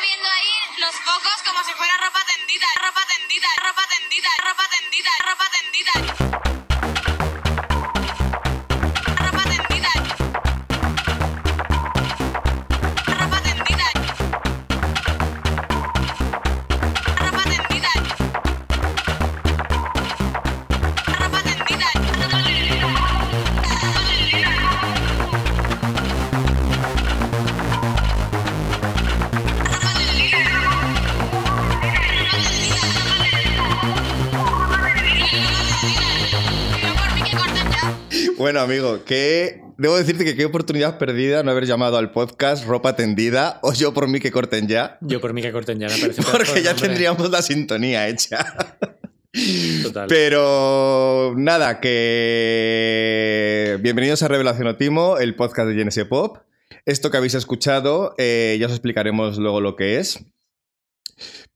moviendo ahí los focos como si fuera ropa tendida, ropa tendida, ropa tendida, ropa tendida, ropa tendida. Bueno, amigo, que debo decirte que qué oportunidad perdida no haber llamado al podcast Ropa Tendida o yo por mí que corten ya, Yo por mí que corten ya, me parece. porque ya nombre. tendríamos la sintonía hecha. Total. Pero nada, que bienvenidos a Revelación Otimo, el podcast de GNS Pop. Esto que habéis escuchado, eh, ya os explicaremos luego lo que es.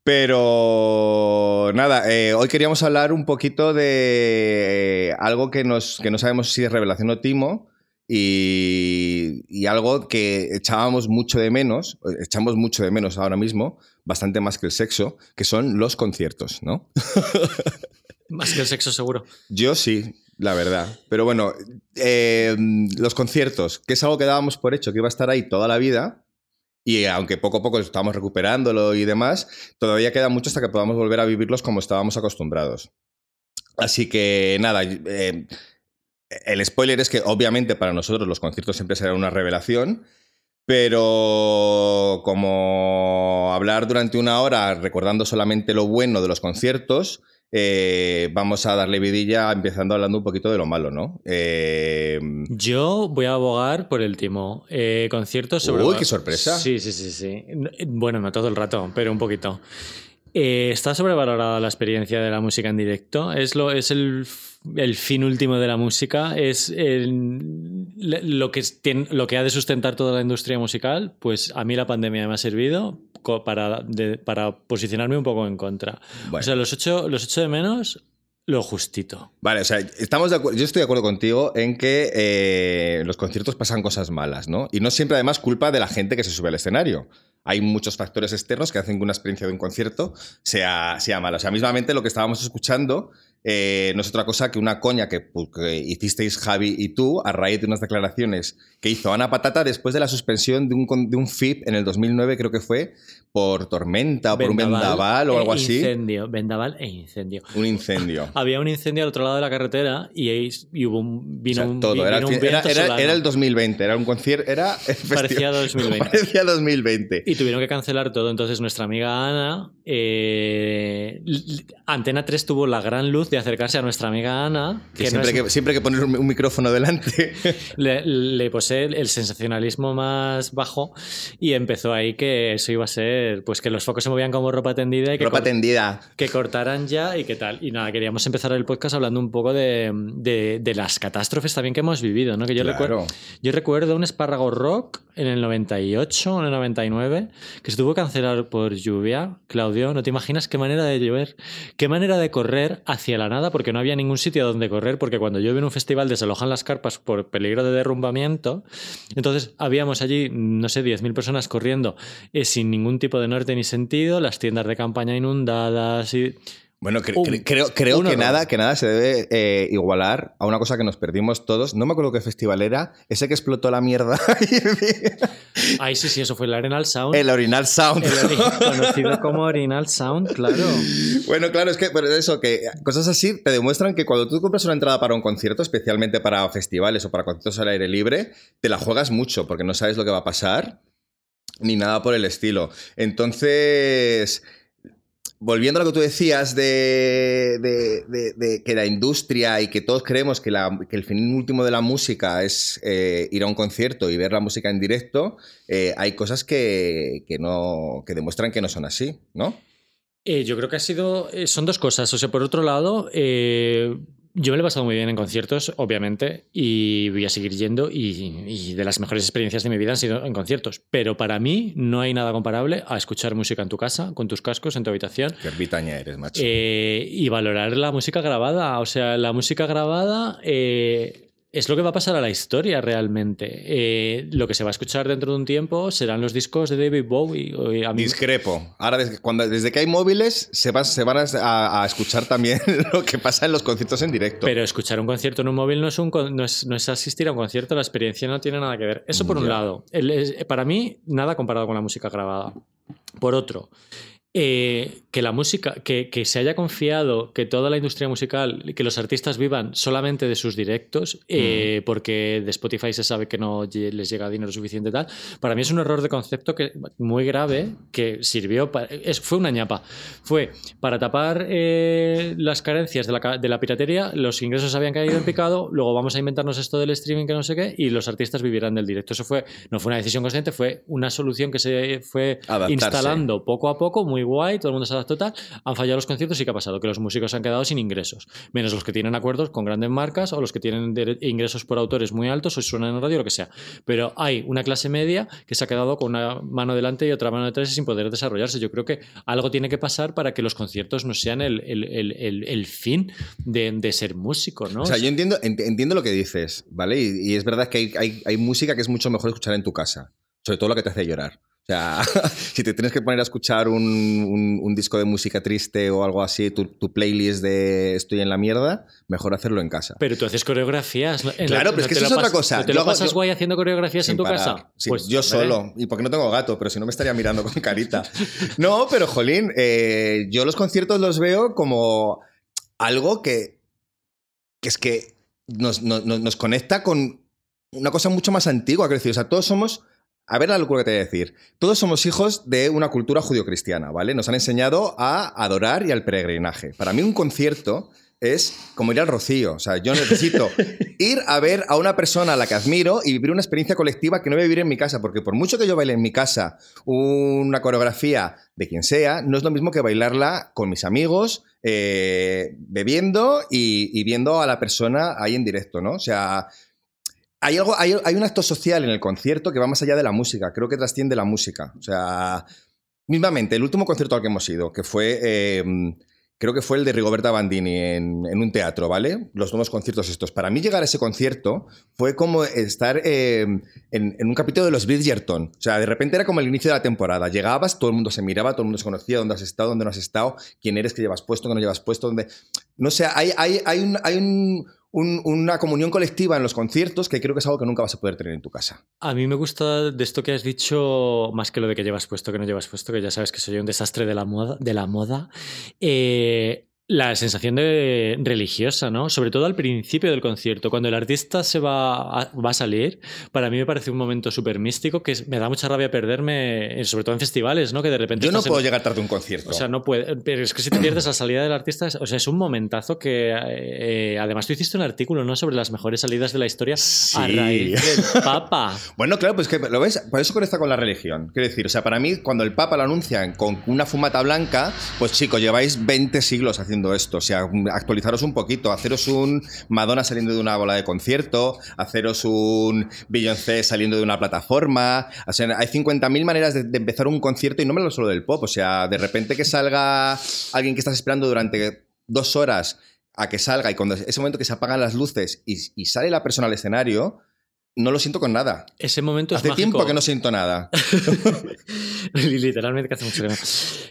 Pero nada, eh, hoy queríamos hablar un poquito de eh, algo que, nos, que no sabemos si es Revelación Otimo y, y algo que echábamos mucho de menos, echamos mucho de menos ahora mismo, bastante más que el sexo, que son los conciertos, ¿no? Más que el sexo seguro. Yo sí, la verdad. Pero bueno, eh, los conciertos, que es algo que dábamos por hecho, que iba a estar ahí toda la vida. Y aunque poco a poco estamos recuperándolo y demás, todavía queda mucho hasta que podamos volver a vivirlos como estábamos acostumbrados. Así que nada, eh, el spoiler es que obviamente para nosotros los conciertos siempre serán una revelación, pero como hablar durante una hora recordando solamente lo bueno de los conciertos, eh, vamos a darle vidilla empezando hablando un poquito de lo malo, ¿no? Eh, Yo voy a abogar por el timo. Eh, conciertos sobre. Uy, qué sorpresa. Sí, sí, sí, sí. Eh, Bueno, no todo el rato, pero un poquito. Eh, está sobrevalorada la experiencia de la música en directo. Es, lo, es el, fin último de la música. Es el- lo, que lo que ha de sustentar toda la industria musical. Pues a mí la pandemia me ha servido para, de- para posicionarme un poco en contra. Bueno. O sea, los ocho, los ocho de menos, lo justito. Vale, o sea, estamos de yo estoy de acuerdo contigo en que eh, los conciertos pasan cosas malas, ¿no? Y no siempre además culpa de la gente que se sube al escenario. Hay muchos factores externos que hacen que una experiencia de un concierto sea, sea mala. O sea, mismamente lo que estábamos escuchando eh, no es otra cosa que una coña que hicisteis Javi y tú a raíz de unas declaraciones que hizo Ana Patata después de la suspensión de un, de un FIP en el 2009, creo que fue, por tormenta o por un vendaval o e algo así. Incendio, vendaval e incendio. Un incendio. Había un incendio al otro lado de la carretera y, ahí- y hubo un, O vino sea, todo. Era, un el- era- el 2020, era un concierto. Era Parecía 2020. Parecía 2020. Y tuvieron que cancelar todo. Entonces nuestra amiga Ana, eh, Antena 3 tuvo la gran luz de acercarse a nuestra amiga Ana, Que que, no siempre, es- que siempre que poner un, un micrófono delante. le, le posee el sensacionalismo más bajo y empezó ahí que eso iba a ser, pues que los focos se movían como ropa tendida y que Ropa tendida. que cortaran ya y qué tal. Y nada, queríamos empezar el podcast hablando un poco de, de- de las catástrofes también que hemos vivido, ¿no? Que yo, Claro. recuerdo, yo recuerdo un espárrago rock en el 98 o en el 99 que se tuvo que cancelar por lluvia. Claudio, no te imaginas qué manera de llover, qué manera de correr hacia la nada porque no había ningún sitio donde correr porque cuando llueve en un festival desalojan las carpas por peligro de derrumbamiento. Entonces habíamos allí, no sé, 10.000 personas corriendo eh, sin ningún tipo de norte ni sentido, las tiendas de campaña inundadas y... Bueno, cre- Un- cre- creo, que, nada, que nada se debe eh, igualar a una cosa que nos perdimos todos. No me acuerdo qué festival era. Ese que explotó la mierda. Ay, sí, sí, eso fue el Arenal Sound. el Orinal Sound. El ori- conocido como Orinal Sound, claro. Bueno, claro, es que pero eso, que cosas así te demuestran que cuando tú compras una entrada para un concierto, especialmente para festivales o para conciertos al aire libre, te la juegas mucho porque no sabes lo que va a pasar ni nada por el estilo. Entonces, volviendo a lo que tú decías de, de- de- que la industria y que todos creemos que, el fin último de la música es eh, ir a un concierto y ver la música en directo, eh, hay cosas que, que no, que demuestran que no son así, ¿no? Eh, yo creo que ha sido. son dos cosas. O sea, por otro lado, yo me lo he pasado muy bien en conciertos, obviamente, y voy a seguir yendo. Y, y de las mejores experiencias de mi vida han sido en conciertos. Pero para mí no hay nada comparable a escuchar música en tu casa, con tus cascos, en tu habitación. Qué ermitaña eres, macho. Eh, y valorar la música grabada. O sea, la música grabada eh, es lo que va a pasar a la historia realmente. Eh, lo que se va a escuchar dentro de un tiempo serán los discos de David Bowie. A mí- Discrepo. Ahora, desde, cuando, desde que hay móviles, se, va- se van a, a escuchar también lo que pasa en los conciertos en directo. Pero escuchar un concierto en un móvil no es, un, no, es, no es asistir a un concierto, la experiencia no tiene nada que ver. Eso por un lado. El- para mí, nada comparado con la música grabada. Por otro, eh, que la música, que, que se haya confiado que toda la industria musical, que los artistas vivan solamente de sus directos, eh, porque de Spotify se sabe que no les llega dinero suficiente y tal, para mí es un error de concepto que, muy grave que sirvió, para, es, fue una ñapa. Fue para tapar eh, las carencias de la, de la piratería, los ingresos habían caído en picado, luego vamos a inventarnos esto del streaming que no sé qué, y los artistas vivirán del directo. Eso fue, no fue una decisión consciente, fue una solución que se fue Adaptarse. instalando poco a poco, muy guay, todo el mundo se adaptó tal. Han fallado los conciertos y ¿qué ha pasado? Que los músicos se han quedado sin ingresos, menos los que tienen acuerdos con grandes marcas o los que tienen ingresos por autores muy altos o suenan en radio, lo que sea. Pero hay una clase media que se ha quedado con una mano delante y otra mano detrás sin poder desarrollarse. Yo creo que algo tiene que pasar para que los conciertos no sean el, fin de, ser músico, ¿no? O sea, yo entiendo, ent- entiendo lo que dices, ¿vale? Y, es verdad que hay, música que es mucho mejor escuchar en tu casa. Sobre todo lo que te hace llorar. O sea, si te tienes que poner a escuchar un, un- un disco de música triste o algo así, tu, tu playlist de Estoy en la mierda, mejor hacerlo en casa. Pero tú haces coreografías. Claro, la- pero es que eso es otra cosa. ¿no ¿Te Yo lo hago- pasas yo- guay haciendo coreografías en tu parar. casa? Sí, Pues, yo solo. Y porque no tengo gato, pero si no me estaría mirando con carita. No, pero jolín, eh, yo los conciertos los veo como algo que, que es que nos, nos- nos- conecta con una cosa mucho más antigua. Quiero decir, o sea, todos somos. A ver la locura que te voy a decir. Todos somos hijos de una cultura judio-cristiana, ¿vale? Nos han enseñado a adorar y al peregrinaje. Para mí un concierto es como ir al rocío. O sea, yo necesito ir a ver a una persona a la que admiro y vivir una experiencia colectiva que no voy a vivir en mi casa, porque por mucho que yo baile en mi casa una coreografía de quien sea, no es lo mismo que bailarla con mis amigos, eh, bebiendo y, y viendo a la persona ahí en directo, ¿no? O sea, hay, algo, hay, hay un acto social en el concierto que va más allá de la música, creo que trasciende la música. O sea, mismamente, el último concierto al que hemos ido, que fue, eh, creo que fue el de Rigoberta Bandini en, en un teatro, ¿vale? Los nuevos conciertos estos. Para mí llegar a ese concierto fue como estar eh, en, en un capítulo de los Bridgerton. O sea, de repente era como el inicio de la temporada. Llegabas, todo el mundo se miraba, todo el mundo se conocía, dónde has estado, dónde no has estado, quién eres, qué llevas puesto, qué no llevas puesto, dónde... No sé, hay, hay, hay, un, hay un- un- una comunión colectiva en los conciertos que creo que es algo que nunca vas a poder tener en tu casa. A mí me gusta de esto que has dicho, más que lo de que llevas puesto, que no llevas puesto, que ya sabes que soy un desastre de la moda. De la moda. Eh, la sensación de religiosa, ¿no? Sobre todo al principio del concierto, cuando el artista se va a, va a salir, para mí me parece un momento súper místico que me da mucha rabia perderme, eh, sobre todo en festivales, ¿no? Que de repente Yo no estás en- puedo llegar tarde a un concierto. O sea, no puede. Pero es que si te pierdes la salida del artista, o sea, es un momentazo que. eh, además, tú hiciste un artículo, ¿no? Sobre las mejores salidas de la historia a Sí. raíz del Papa. Bueno, claro, pues que lo ves, por eso conecta con la religión. Quiero decir, o sea, para mí, cuando el Papa lo anuncian con una fumata blanca, pues chicos, lleváis 20 siglos haciendo esto. O sea, actualizaros un poquito, haceros un Madonna saliendo de una bola de concierto, haceros un Beyoncé saliendo de una plataforma. Hay 50.000 maneras de, empezar un concierto y no me lo solo del pop. O sea, de repente que salga alguien que estás esperando durante dos horas a que salga y cuando ese momento que se apagan las luces y sale la persona al escenario, no lo siento con nada. Ese momento Hace es mágico. tiempo que no siento nada. Literalmente que hace mucho que no.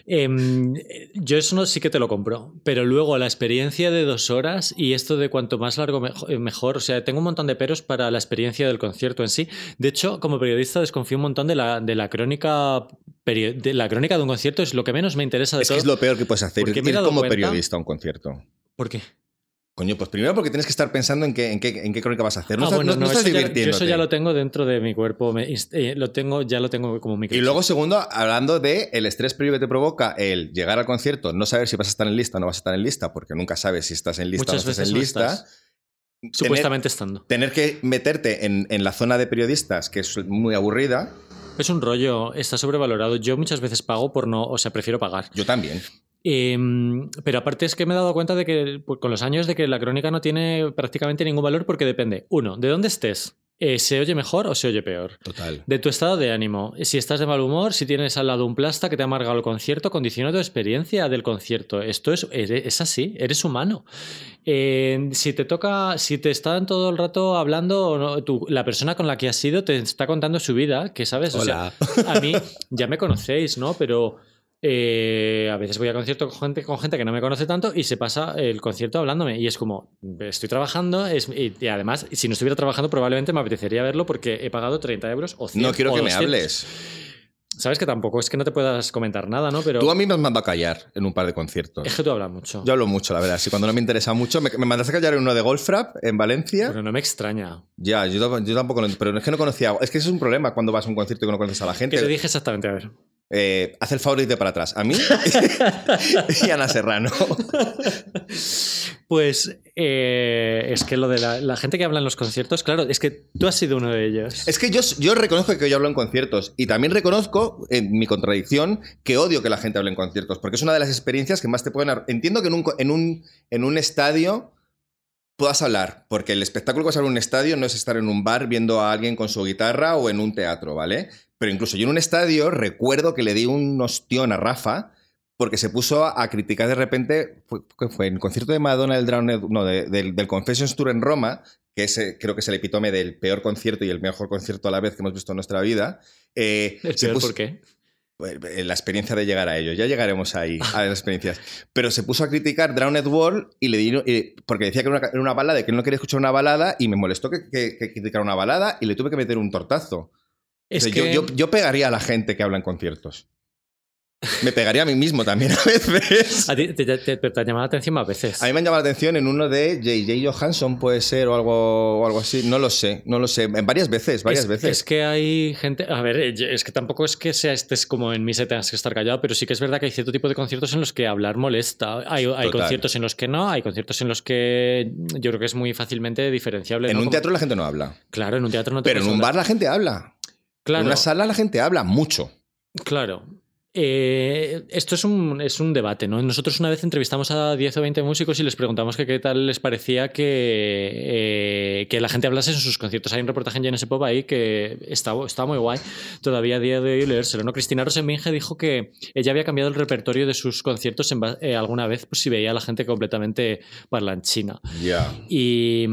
Em, yo eso no, sí que te lo compro. Pero luego la experiencia de dos horas y esto de cuanto más largo eh, mejor. O sea, tengo un montón de peros para la experiencia del concierto en sí. De hecho, como periodista desconfío un montón de la, de la crónica. De la crónica de un concierto es lo que menos me interesa de Es que todo. es lo peor que puedes hacer, ir como cuenta- periodista a un concierto. ¿Por qué? Coño, pues primero porque tienes que estar pensando en qué, en qué, en qué crónica vas a hacer. No Ah, estás, bueno, no- no no, estás eso ya- yo divirtiéndote. eso ya lo tengo dentro de mi cuerpo. me eh, lo tengo, ya lo tengo como mi Y luego, segundo, hablando de el estrés previo que te provoca el llegar al concierto, no saber si vas a estar en lista o no vas a estar en lista, porque nunca sabes si estás en lista Muchas o no estás veces en lista. estás. Tener- supuestamente estando. Tener que meterte en, en la zona de periodistas, que es muy aburrida, Es un rollo, está sobrevalorado. Yo muchas veces pago por no, o sea, prefiero pagar. yo también. Em, pero aparte es que me he dado cuenta de que pues, con los años de que la crónica no tiene prácticamente ningún valor porque depende, uno, de dónde estés. eh, ¿se oye mejor o se oye peor? Total. De tu estado de ánimo. Si estás de mal humor, si tienes al lado un plasta que te ha amargado el concierto, condiciona tu experiencia del concierto. Esto es, es así, eres humano. Eh, si te toca, si te están todo el rato hablando, no, tú- la persona con la que has ido te está contando su vida, que sabes, O sea, a mí ya me conocéis, ¿no? Pero eh, a veces voy a concierto con gente, con gente que no me conoce tanto y se pasa el concierto hablándome. Y es como, estoy trabajando es, y, y además, si no estuviera trabajando, probablemente me apetecería verlo porque he pagado 30 euros o 100 No quiero o que me 200. hables. Sabes que tampoco es que no te puedas comentar nada, ¿no? Pero Tú a mí me has mandado a callar en un par de conciertos. es que tú hablas mucho. Yo hablo mucho, la verdad. Si cuando no me interesa mucho, me, me mandaste a callar en uno de Golfrap en Valencia. Pero no me extraña. Ya, yo, tam- yo tampoco lo Pero es que no conocía. Es que eso es un problema cuando vas a un concierto y que no conoces a la gente. ¿Qué te dije exactamente? A ver. Eh, haz el favor y para atrás. A mí y a Ana Serrano. Pues eh, es que lo de la, la gente que habla en los conciertos, claro, es que tú has sido uno de ellos. Es que yo, yo reconozco que yo hablo en conciertos y también reconozco, en mi contradicción, que odio que la gente hable en conciertos, porque es una de las experiencias que más te pueden... Entiendo que en un, en un, en un estadio puedas hablar, porque el espectáculo que vas a ver en un estadio no es estar en un bar viendo a alguien con su guitarra o en un teatro, ¿vale? Pero incluso yo en un estadio recuerdo que le di un ostión a Rafa porque se puso a criticar de repente, fue, ¿qué fue? en el concierto de Madonna del Drowned, no, de- del, del Confessions Tour en Roma, que es, eh, creo que es el epítome del peor concierto y el mejor concierto a la vez que hemos visto en nuestra vida. eh, El se peor, puso- ¿Por qué? eh, la experiencia de llegar a ello. Ya llegaremos ahí, a las experiencias. Pero se puso a criticar Drowned World y le di, eh, porque decía que era una, era una balada, que él no quería escuchar una balada y me molestó que, que, que criticara una balada y le tuve que meter un tortazo. Es O sea, que yo, yo, yo pegaría a la gente que habla en conciertos. Me pegaría a mí mismo también a veces. a ti te, te- te- te ha llamado la atención más veces. A mí me han llamado la atención en uno de J.J. Johansson, puede ser, o algo, o algo así. No lo sé, no lo sé. En varias veces, varias es, veces. Es que hay gente. A ver, eh, es que tampoco es que sea estés como en misa tengas que estar callado, pero sí que es verdad que hay cierto tipo de conciertos en los que hablar molesta. Hay, hay conciertos en los que no, hay conciertos en los que yo creo que es muy fácilmente diferenciable. en ¿no? un Como- teatro la gente no habla. Claro, en un teatro no te Pero en un hablar. bar la gente habla. Claro, En una sala la gente habla mucho. claro. Eh, esto es un, es un debate, ¿no? Nosotros una vez entrevistamos a 10 o 20 músicos y les preguntamos que qué tal les parecía que, eh, que la gente hablase en sus conciertos. Hay un reportaje en JNS Pop ahí que está, está muy guay. Todavía a día de hoy leérselo, ¿no? Cristina Rosenbinge dijo que ella había cambiado el repertorio de sus conciertos en eh, alguna vez pues, si veía a la gente completamente parlanchina. Ya. Y,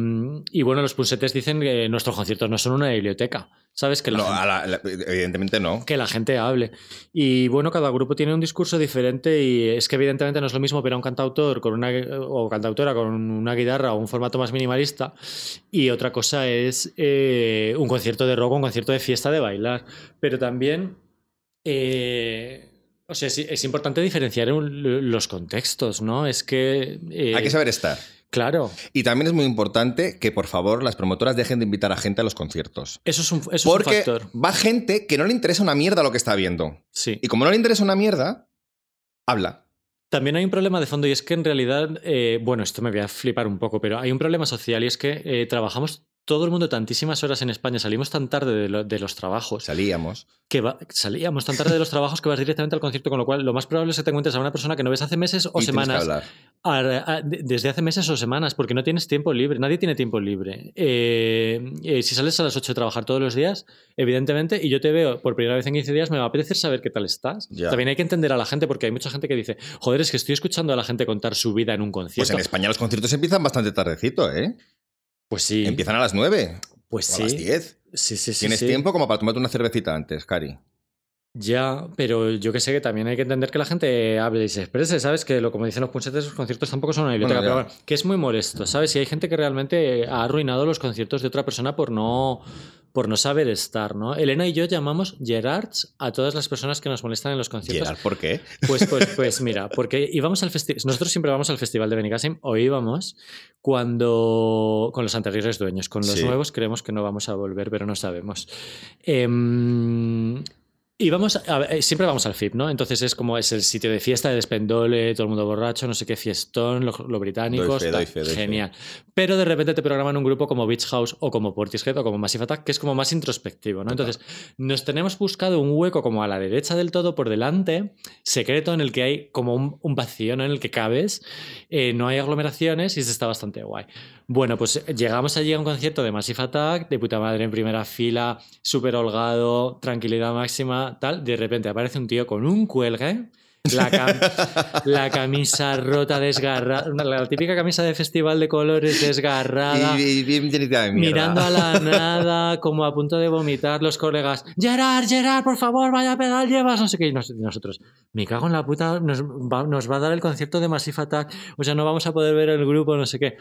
y bueno, los punsetes dicen que nuestros conciertos no son una biblioteca. ¿Sabes? Que la No, gente- a la- la- evidentemente no. que la gente hable. Y bueno, cada grupo tiene un discurso diferente y es que evidentemente no es lo mismo ver a un cantautor con una, o cantautora con una guitarra o un formato más minimalista y otra cosa es eh, un concierto de rock, un concierto de fiesta de bailar. Pero también... eh, o sea, es, es importante diferenciar un- los contextos, ¿no? Es que... eh, Hay que saber estar. Claro, Y también es muy importante que, por favor, las promotoras dejen de invitar a gente a los conciertos. eso es un, eso es Porque un factor. va gente que no le interesa una mierda lo que está viendo. Sí. Y como no le interesa una mierda, habla. También hay un problema de fondo y es que en realidad, eh, bueno, esto me voy a flipar un poco, pero hay un problema social y es que eh, trabajamos todo el mundo tantísimas horas en España, salimos tan tarde de, lo- de los trabajos, Salíamos. que va- salíamos tan tarde de los trabajos que vas directamente al concierto, con lo cual lo más probable es que te encuentres a una persona que no ves hace meses o y semanas, hablar. a- a- de- desde hace meses o semanas, porque no tienes tiempo libre, nadie tiene tiempo libre. Eh, eh, si sales a las 8 a trabajar todos los días, evidentemente, y yo te veo por primera vez en 15 días, me va a apetecer saber qué tal estás. Ya. También hay que entender a la gente, porque hay mucha gente que dice, joder, es que estoy escuchando a la gente contar su vida en un Pues concierto. en España los conciertos empiezan bastante tardecito, ¿eh? Pues sí. Empiezan a las 9 Pues o sí. a las 10. Sí, sí, sí. Tienes sí. tiempo como para tomarte una cervecita antes, Cari. Ya, pero yo que sé que también hay que entender que la gente hable y se exprese, ¿sabes? Que lo como dicen los punsetes, los conciertos tampoco son una biblioteca, Bueno, pero bueno, que es muy molesto, ¿sabes? Y hay gente que realmente ha arruinado los conciertos de otra persona por no por no saber estar, ¿no? Elena y yo llamamos Gerards a todas las personas que nos molestan en los conciertos. Gerard, ¿por qué? Pues, pues, pues mira, porque íbamos al festival. Nosotros siempre vamos al festival de Benicassim, o íbamos cuando. con los anteriores dueños. Con los Sí. nuevos creemos que no vamos a volver, pero no sabemos. A ver, eh, siempre vamos al FIP, ¿no? Entonces es como es el sitio de fiesta, de despendole, todo el mundo borracho, no sé qué, fiestón, los lo británicos. Doy fe, tal. doy fe, doy fe. Genial. Pero de repente te programan un grupo como Beach House o como Portishead o como Massive Attack, que es como más introspectivo, ¿no? Total. Entonces, nos tenemos buscado un hueco como a la derecha del todo por delante, secreto, en el que hay como un, un vacío ¿no? en el que cabes, eh, no hay aglomeraciones y se está bastante guay. Bueno, pues llegamos allí a un concierto de Massive Attack, de puta madre en primera fila, súper holgado, tranquilidad máxima, tal. De repente aparece un tío con un cuelgue, la, cam- la camisa rota, desgarrada, la típica camisa de festival de colores desgarrada. Y, y. Mirando a la nada, como a punto de vomitar, los colegas. Gerard, Gerard, por favor, vaya pedal llevas, no sé qué. Y nosotros, me cago en la puta, nos va, nos va a dar el concierto de Massive Attack, o sea, no vamos a poder ver el grupo, no sé qué.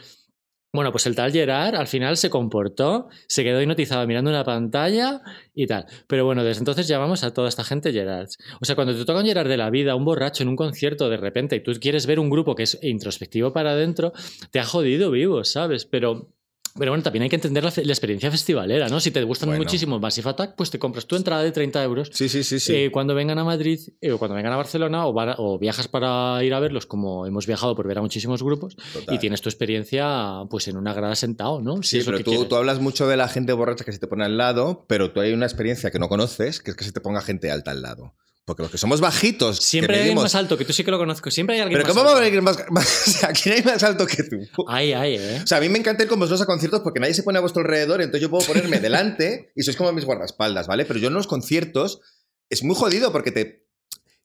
Bueno, pues el tal Gerard al final se comportó, se quedó hipnotizado mirando una pantalla y tal. Pero bueno, desde entonces llamamos a toda esta gente Gerards. O sea, cuando te toca un Gerard de la vida, un borracho en un concierto de repente, y tú quieres ver un grupo que es introspectivo para adentro, te ha jodido vivo, ¿sabes? Pero, pero bueno, también hay que entender la, experiencia festivalera, ¿no? Si te gustan Bueno. muchísimo Massive Attack, pues te compras tu entrada de 30 euros. Sí, sí, sí, sí. Eh, cuando vengan a Madrid eh, o cuando vengan a Barcelona o, viajas para ir a verlos, como hemos viajado por ver a muchísimos grupos, Total. y tienes tu experiencia pues en una grada sentado, ¿no? Si Sí, pero que tú, tú hablas mucho de la gente borracha que se te pone al lado, pero tú hay una experiencia que no conoces, que es que se te ponga gente alta al lado. Porque los que somos bajitos, Siempre hay alguien más alto, que tú sí que lo conozco. Siempre hay alguien Pero más ¿cómo va a alto. haber alguien más, más- O sea, ¿quién hay más alto que tú? Ay, ay, ¿eh? O sea, a mí me encanta ir con vosotros a conciertos porque nadie se pone a vuestro alrededor, entonces yo puedo ponerme delante y sois como mis guardaespaldas, ¿vale? Pero yo en los conciertos es muy jodido porque te.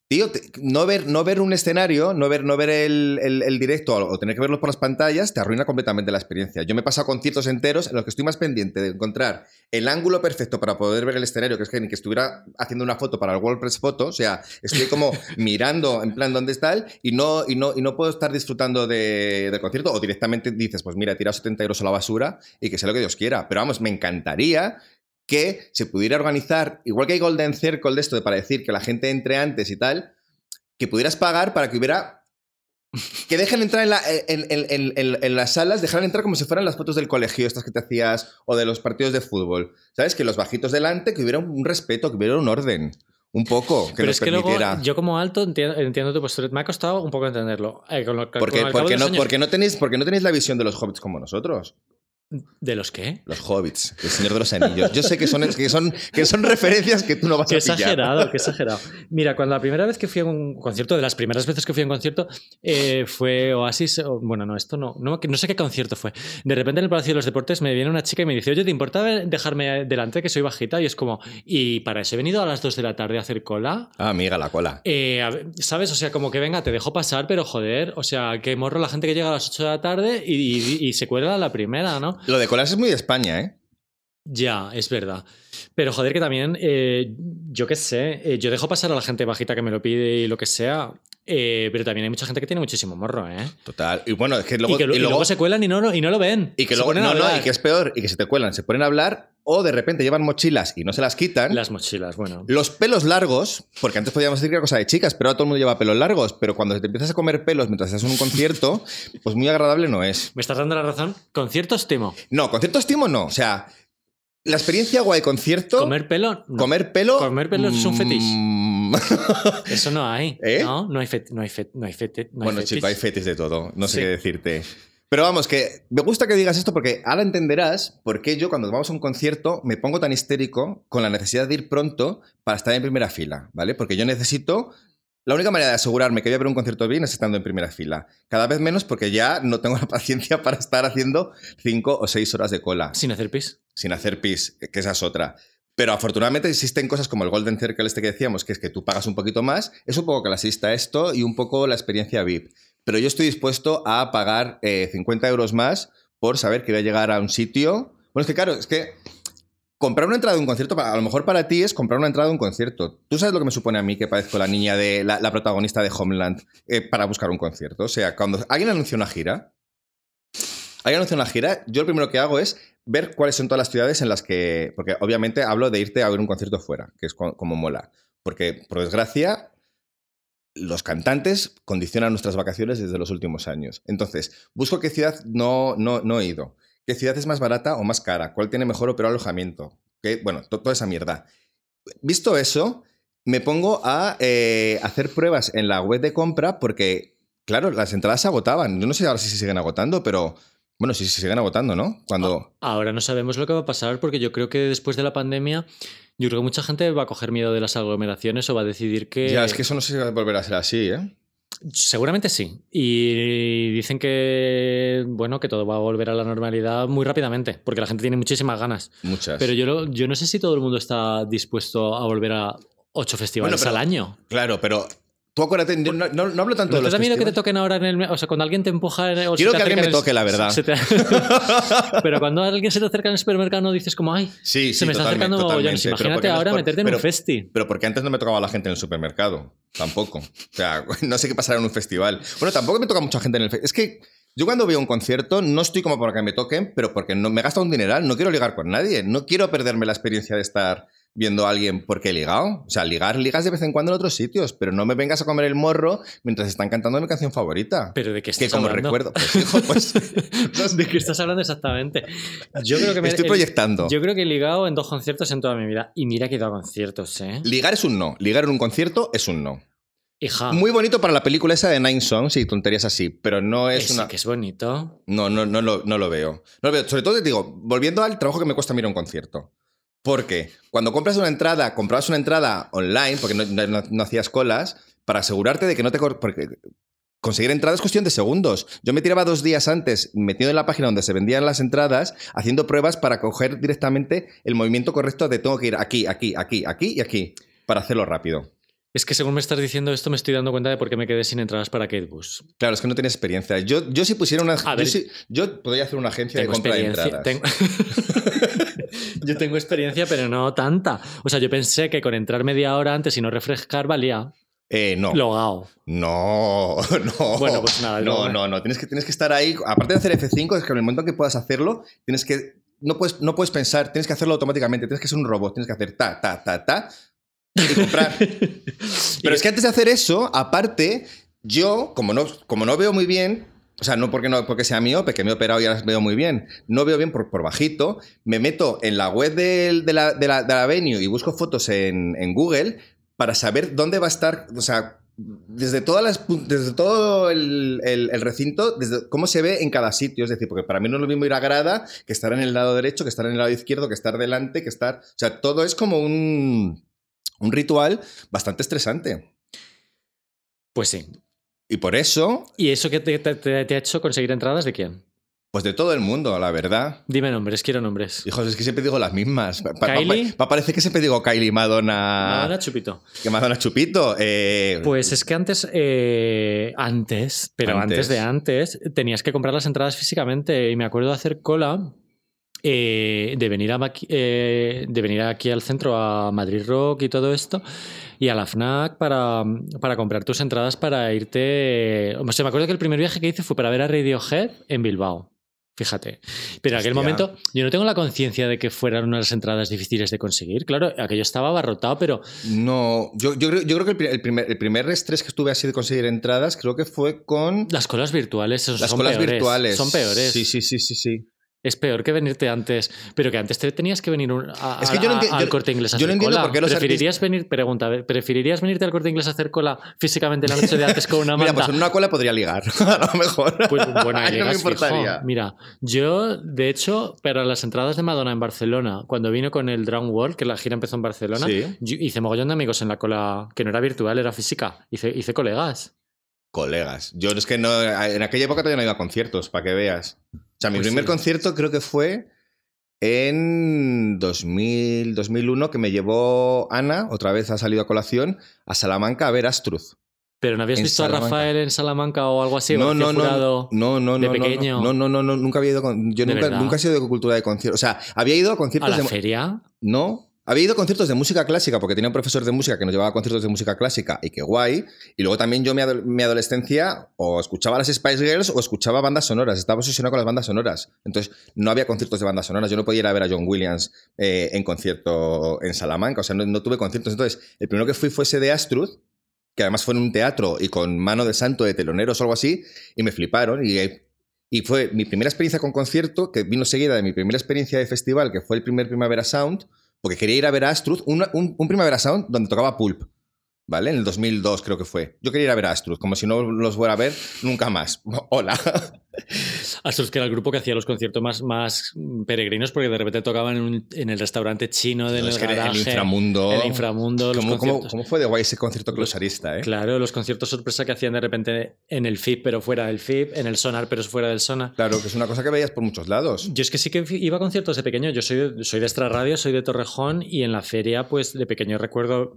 Tío, te- no, ver, no ver un escenario, no ver, no ver el, el- el directo o tener que verlo por las pantallas, te arruina completamente la experiencia. Yo me he pasado conciertos enteros en los que estoy más pendiente de encontrar el ángulo perfecto para poder ver el escenario, que es que ni que estuviera haciendo una foto para el WordPress Photo, o sea, estoy como mirando en plan dónde está él y no, y no, y no puedo estar disfrutando de- del concierto o directamente dices, pues mira, he tirado 70 euros a la basura y que sea lo que Dios quiera. Pero vamos, me encantaría que se pudiera organizar, igual que hay Golden Circle de esto de para decir que la gente entre antes y tal, que pudieras pagar para que hubiera... Que dejen entrar en, la- en- en- en- en- en las salas, dejaran entrar como si fueran las fotos del colegio, estas que te hacías, o de los partidos de fútbol. ¿Sabes? Que los bajitos delante, que hubiera un respeto, que hubiera un orden. Un poco, que Pero es que luego, permitiera. yo como alto entiendo, entiendo tu postura. Me ha costado un poco entenderlo. Eh, con lo- con porque, no, años- porque, no tenéis, porque no tenéis la visión de los hobbits como nosotros. ¿De los qué? Los hobbits, el Señor de los Anillos. Yo sé que son, que son, que son referencias que tú no vas Qué a pillar. exagerado, qué exagerado. Mira, cuando la primera vez que fui a un concierto, de las primeras veces que fui a un concierto, eh, fue Oasis. o- bueno, no, esto no, no. No sé qué concierto fue. De repente en el Palacio de los Deportes me viene una chica y me dice, oye, ¿te importa dejarme delante que soy bajita? Y es como, y para eso he venido a las 2 de la tarde a hacer cola. Ah, amiga, la cola. Eh, ver, ¿Sabes? O sea, como que venga, te dejo pasar, pero joder, o sea, que morro la gente que llega a las 8 de la tarde y, y- y se cuela a la primera, ¿no? Lo de colas es muy de España, ¿eh? Ya, es verdad. Pero joder, que también, eh, yo qué sé, eh, yo dejo pasar a la gente bajita que me lo pide y lo que sea, eh, pero también hay mucha gente que tiene muchísimo morro, ¿eh? Total. Y bueno, es que luego. y, que, luego- se cuelan y no, no- y no lo ven. y que luego- no, no, y que es peor, y que se te cuelan, se ponen a hablar, o de repente llevan mochilas y no se las quitan. Las mochilas, bueno. Los pelos largos, porque antes podíamos decir que era cosa de chicas, pero ahora todo el mundo lleva pelos largos. Pero cuando te empiezas a comer pelos mientras estás en un concierto, pues muy agradable no es. ¿Me estás dando la razón? Conciertos timo. No, concierto estimo no. O sea, la experiencia guay concierto. Comer pelo, no. comer pelo. Comer pelo es un fetish. mm, Eso no hay. ¿Eh? No, no hay fet, no hay fet, no hay fet, no hay bueno, chico, hay fetis de todo. No sé Sí. qué decirte. Pero vamos, que me gusta que digas esto porque ahora entenderás por qué yo cuando vamos a un concierto me pongo tan histérico con la necesidad de ir pronto para estar en primera fila, ¿vale? Porque yo necesito... La única manera de asegurarme que voy a ver un concierto bien es estando en primera fila. Cada vez menos porque ya no tengo la paciencia para estar haciendo cinco o seis horas de cola Sin hacer pis. sin hacer pis, que esa es otra. Pero afortunadamente existen cosas como el Golden Circle este que decíamos, que es que tú pagas un poquito más, es un poco clasista esto y un poco la experiencia VIP. Pero yo estoy dispuesto a pagar eh, 50 euros más por saber que voy a llegar a un sitio. Bueno, es que claro, es que comprar una entrada de un concierto, a lo mejor para ti es comprar una entrada de un concierto. ¿Tú sabes lo que me supone a mí que parezco la niña de la, protagonista de Homeland eh, para buscar un concierto? O sea, cuando alguien anuncia una gira, alguien anuncia una gira, yo lo primero que hago es ver cuáles son todas las ciudades en las que. Porque obviamente hablo de irte a ver un concierto fuera, que es co- como mola. Porque, por desgracia, los cantantes condicionan nuestras vacaciones desde los últimos años. Entonces, busco qué ciudad no, no, no he ido. ¿Qué ciudad es más barata o más cara? ¿Cuál tiene mejor o peor alojamiento? ¿Qué? Bueno, to- toda esa mierda. Visto eso, me pongo a eh, hacer pruebas en la web de compra porque, claro, las entradas se agotaban. Yo no sé ahora si se siguen agotando, pero bueno, sí se siguen agotando, ¿no? Cuando... Ahora no sabemos lo que va a pasar porque yo creo que después de la pandemia, yo creo que mucha gente va a coger miedo de las aglomeraciones o va a decidir que... Ya, es que eso no si va a volver a ser así, ¿eh? Seguramente sí. Y dicen que, bueno, que todo va a volver a la normalidad muy rápidamente, porque la gente tiene muchísimas ganas. Muchas. Pero yo, no- yo no sé si todo el mundo está dispuesto a volver a ocho festivales Bueno, pero- al año. Claro, pero tú acuérdate, yo no, no- no hablo tanto ¿No de te los da miedo que te toquen ahora en el... O sea, cuando alguien te empuja... en- o se Quiero que alguien me el- toque, la verdad. se te- Pero cuando alguien se te acerca en el supermercado no dices como, ay, Sí, sí, se me está acercando pero Imagínate porque ahora por- meterte en un festi. Pero porque antes no me tocaba la gente en el supermercado. Tampoco. O sea, no sé qué pasará en un festival. Bueno, tampoco me toca mucha gente en el festival. Es que yo cuando veo un concierto no estoy como para que me toquen, pero porque no, me gasta un dineral. No quiero ligar con nadie. No quiero perderme la experiencia de estar viendo a alguien porque he ligado. O sea, ligar, ligas de vez en cuando en otros sitios, pero no me vengas a comer el morro mientras están cantando mi canción favorita. ¿Pero de qué estás que como hablando? recuerdo, pues hijo, pues ¿De qué estás hablando exactamente? Yo creo que me estoy el- proyectando. Yo creo que he ligado en dos conciertos en toda mi vida. Y mira que he a conciertos, ¿eh? Ligar es un no. Ligar en un concierto es un no. Hija. Muy bonito para la película esa de Nine Songs y tonterías así, pero no es sí, una. que es bonito. No, no, no, lo, no lo veo. No lo veo. Sobre todo te digo, volviendo al trabajo que me cuesta mirar un concierto. Porque cuando compras una entrada, comprabas una entrada online, porque no, no- no hacías colas, para asegurarte de que no te... Porque conseguir entradas es cuestión de segundos. Yo me tiraba dos días antes metido en la página donde se vendían las entradas, haciendo pruebas para coger directamente el movimiento correcto de tengo que ir aquí, aquí, aquí, aquí y aquí, para hacerlo rápido. Es que según me estás diciendo esto, me estoy dando cuenta de por qué me quedé sin entradas para Kate Bush. Claro, es que no tienes experiencia. Yo, yo si pusiera una... Yo, ver, sí- yo podría hacer una agencia de compra de entradas. tengo- yo tengo experiencia, pero no tanta. O sea, yo pensé que con entrar media hora antes y no refrescar valía. Eh, no. Logao. No, no. Bueno, pues nada, No, luego- no, no. Tienes que, tienes que estar ahí. Aparte de hacer F5, es que en el momento en que puedas hacerlo, tienes que. No puedes, no puedes pensar, tienes que hacerlo automáticamente. Tienes que ser un robot, tienes que hacer ta, ta, ta, ta y comprar. Pero es que antes de hacer eso, aparte, yo, como no, como no veo muy bien. O sea, no porque, no porque sea miope, que me he operado y ahora veo muy bien. No veo bien por, por bajito. Me meto en la web de, la, de, venue y busco fotos en, en Google para saber dónde va a estar. O sea, desde, todas las, desde todo el, el- el recinto, desde cómo se ve en cada sitio. Es decir, porque para mí no es lo mismo ir a grada que estar en el lado derecho, que estar en el lado izquierdo, que estar delante, que estar. O sea, todo es como un, un ritual bastante estresante. Pues sí. Y por eso, ¿Y eso que te, te- te- te ha hecho conseguir entradas de quién? pues de todo el mundo, la verdad. Dime nombres, quiero nombres. Hijos, es que siempre digo las mismas. Pa- pa- Kylie. pa- parece que siempre digo Kylie, Madonna. Madonna Chupito. Que Madonna Chupito. eh, Pues es que antes, eh, antes, pero antes. Antes. de antes, tenías que comprar las entradas físicamente. Y me acuerdo de hacer cola, eh, de, venir a, eh, de venir aquí al centro a Madrid Rock y todo esto, y a la FNAC para, para comprar tus entradas para irte. O sea, me acuerdo que el primer viaje que hice fue para ver a Radiohead en Bilbao. Fíjate. Pero en aquel momento yo no tengo la conciencia de que fueran unas entradas difíciles de conseguir. Claro, aquello estaba abarrotado, pero No, yo, yo, creo- yo creo que el primer, el primer estrés que estuve así de conseguir entradas creo que fue con Las colas virtuales esos las son colas peores. virtuales. Son peores. Sí, sí, sí, sí, sí. Es peor que venirte antes. Pero que antes te tenías que venir un- a, Es que yo no a- enti- al corte inglés a yo hacer no entiendo cola. por qué los ¿Preferirías venir, pregunta, ¿preferirías venirte al corte inglés a hacer cola físicamente la noche de antes con una Mira, manta? pues en una cola podría ligar, a lo mejor. Pues, bueno, ahí no me fijo. Mira, yo, de hecho, para las entradas de Madonna en Barcelona, cuando vino con el Drown World, que la gira empezó en Barcelona, Sí. yo hice mogollón de amigos en la cola, que no era virtual, era física. Hice, hice colegas. Colegas. Yo es que no. En aquella época todavía no iba a conciertos, para que veas. O sea, mi Pues primer sí. concierto creo que fue en 2000, 2001, que me llevó Ana, otra vez ha salido a colación, a Salamanca a ver Astruth. Pero ¿no habías En visto a. Rafael en Salamanca o algo así? no, no, no, no, no, no, de no, pequeño. No, no, no, no, nunca había ido con, yo ¿De nunca, nunca he sido de cultura de conciertos. O sea, había ido a ¿A conciertos la de feria? no, había ido a conciertos de música clásica porque tenía un profesor de música que nos llevaba a conciertos de música clásica y qué guay. Y luego también yo mi, mi adolescencia o escuchaba las Spice Girls o escuchaba bandas sonoras. Estaba obsesionado con las bandas sonoras. Entonces no había conciertos de bandas sonoras. Yo no podía ir a ver a John Williams eh, en concierto en Salamanca. O sea, no, no tuve conciertos. Entonces el primero que fui fue ese de Astruth que además fue en un teatro y con mano de santo de teloneros o algo así, y me fliparon. Y, y fue mi primera experiencia con concierto, que vino seguida de mi primera experiencia de festival, que fue el primer Primavera Sound, porque quería ir a ver Astruth, una- un, un Primavera Sound donde tocaba Pulp. ¿Vale? En el 2002 creo que fue. Yo quería ir a ver a Astruth, como si no los fuera a ver nunca más. Hola. Astros, que era el grupo que hacía los conciertos más, más peregrinos, porque de repente tocaban en, un- en el restaurante chino del No, es que en el garaje, inframundo. El inframundo, ¿Cómo, cómo- cómo fue de guay ese concierto closarista, eh? Claro, los conciertos sorpresa que hacían de repente en el FIP, pero fuera del FIP, en el Sonar, pero fuera del Sonar. Claro, que es una cosa que veías por muchos lados. Yo es que sí que iba a conciertos de pequeño. Yo soy de, soy de Extra Radio, soy de Torrejón y en la feria, pues de pequeño recuerdo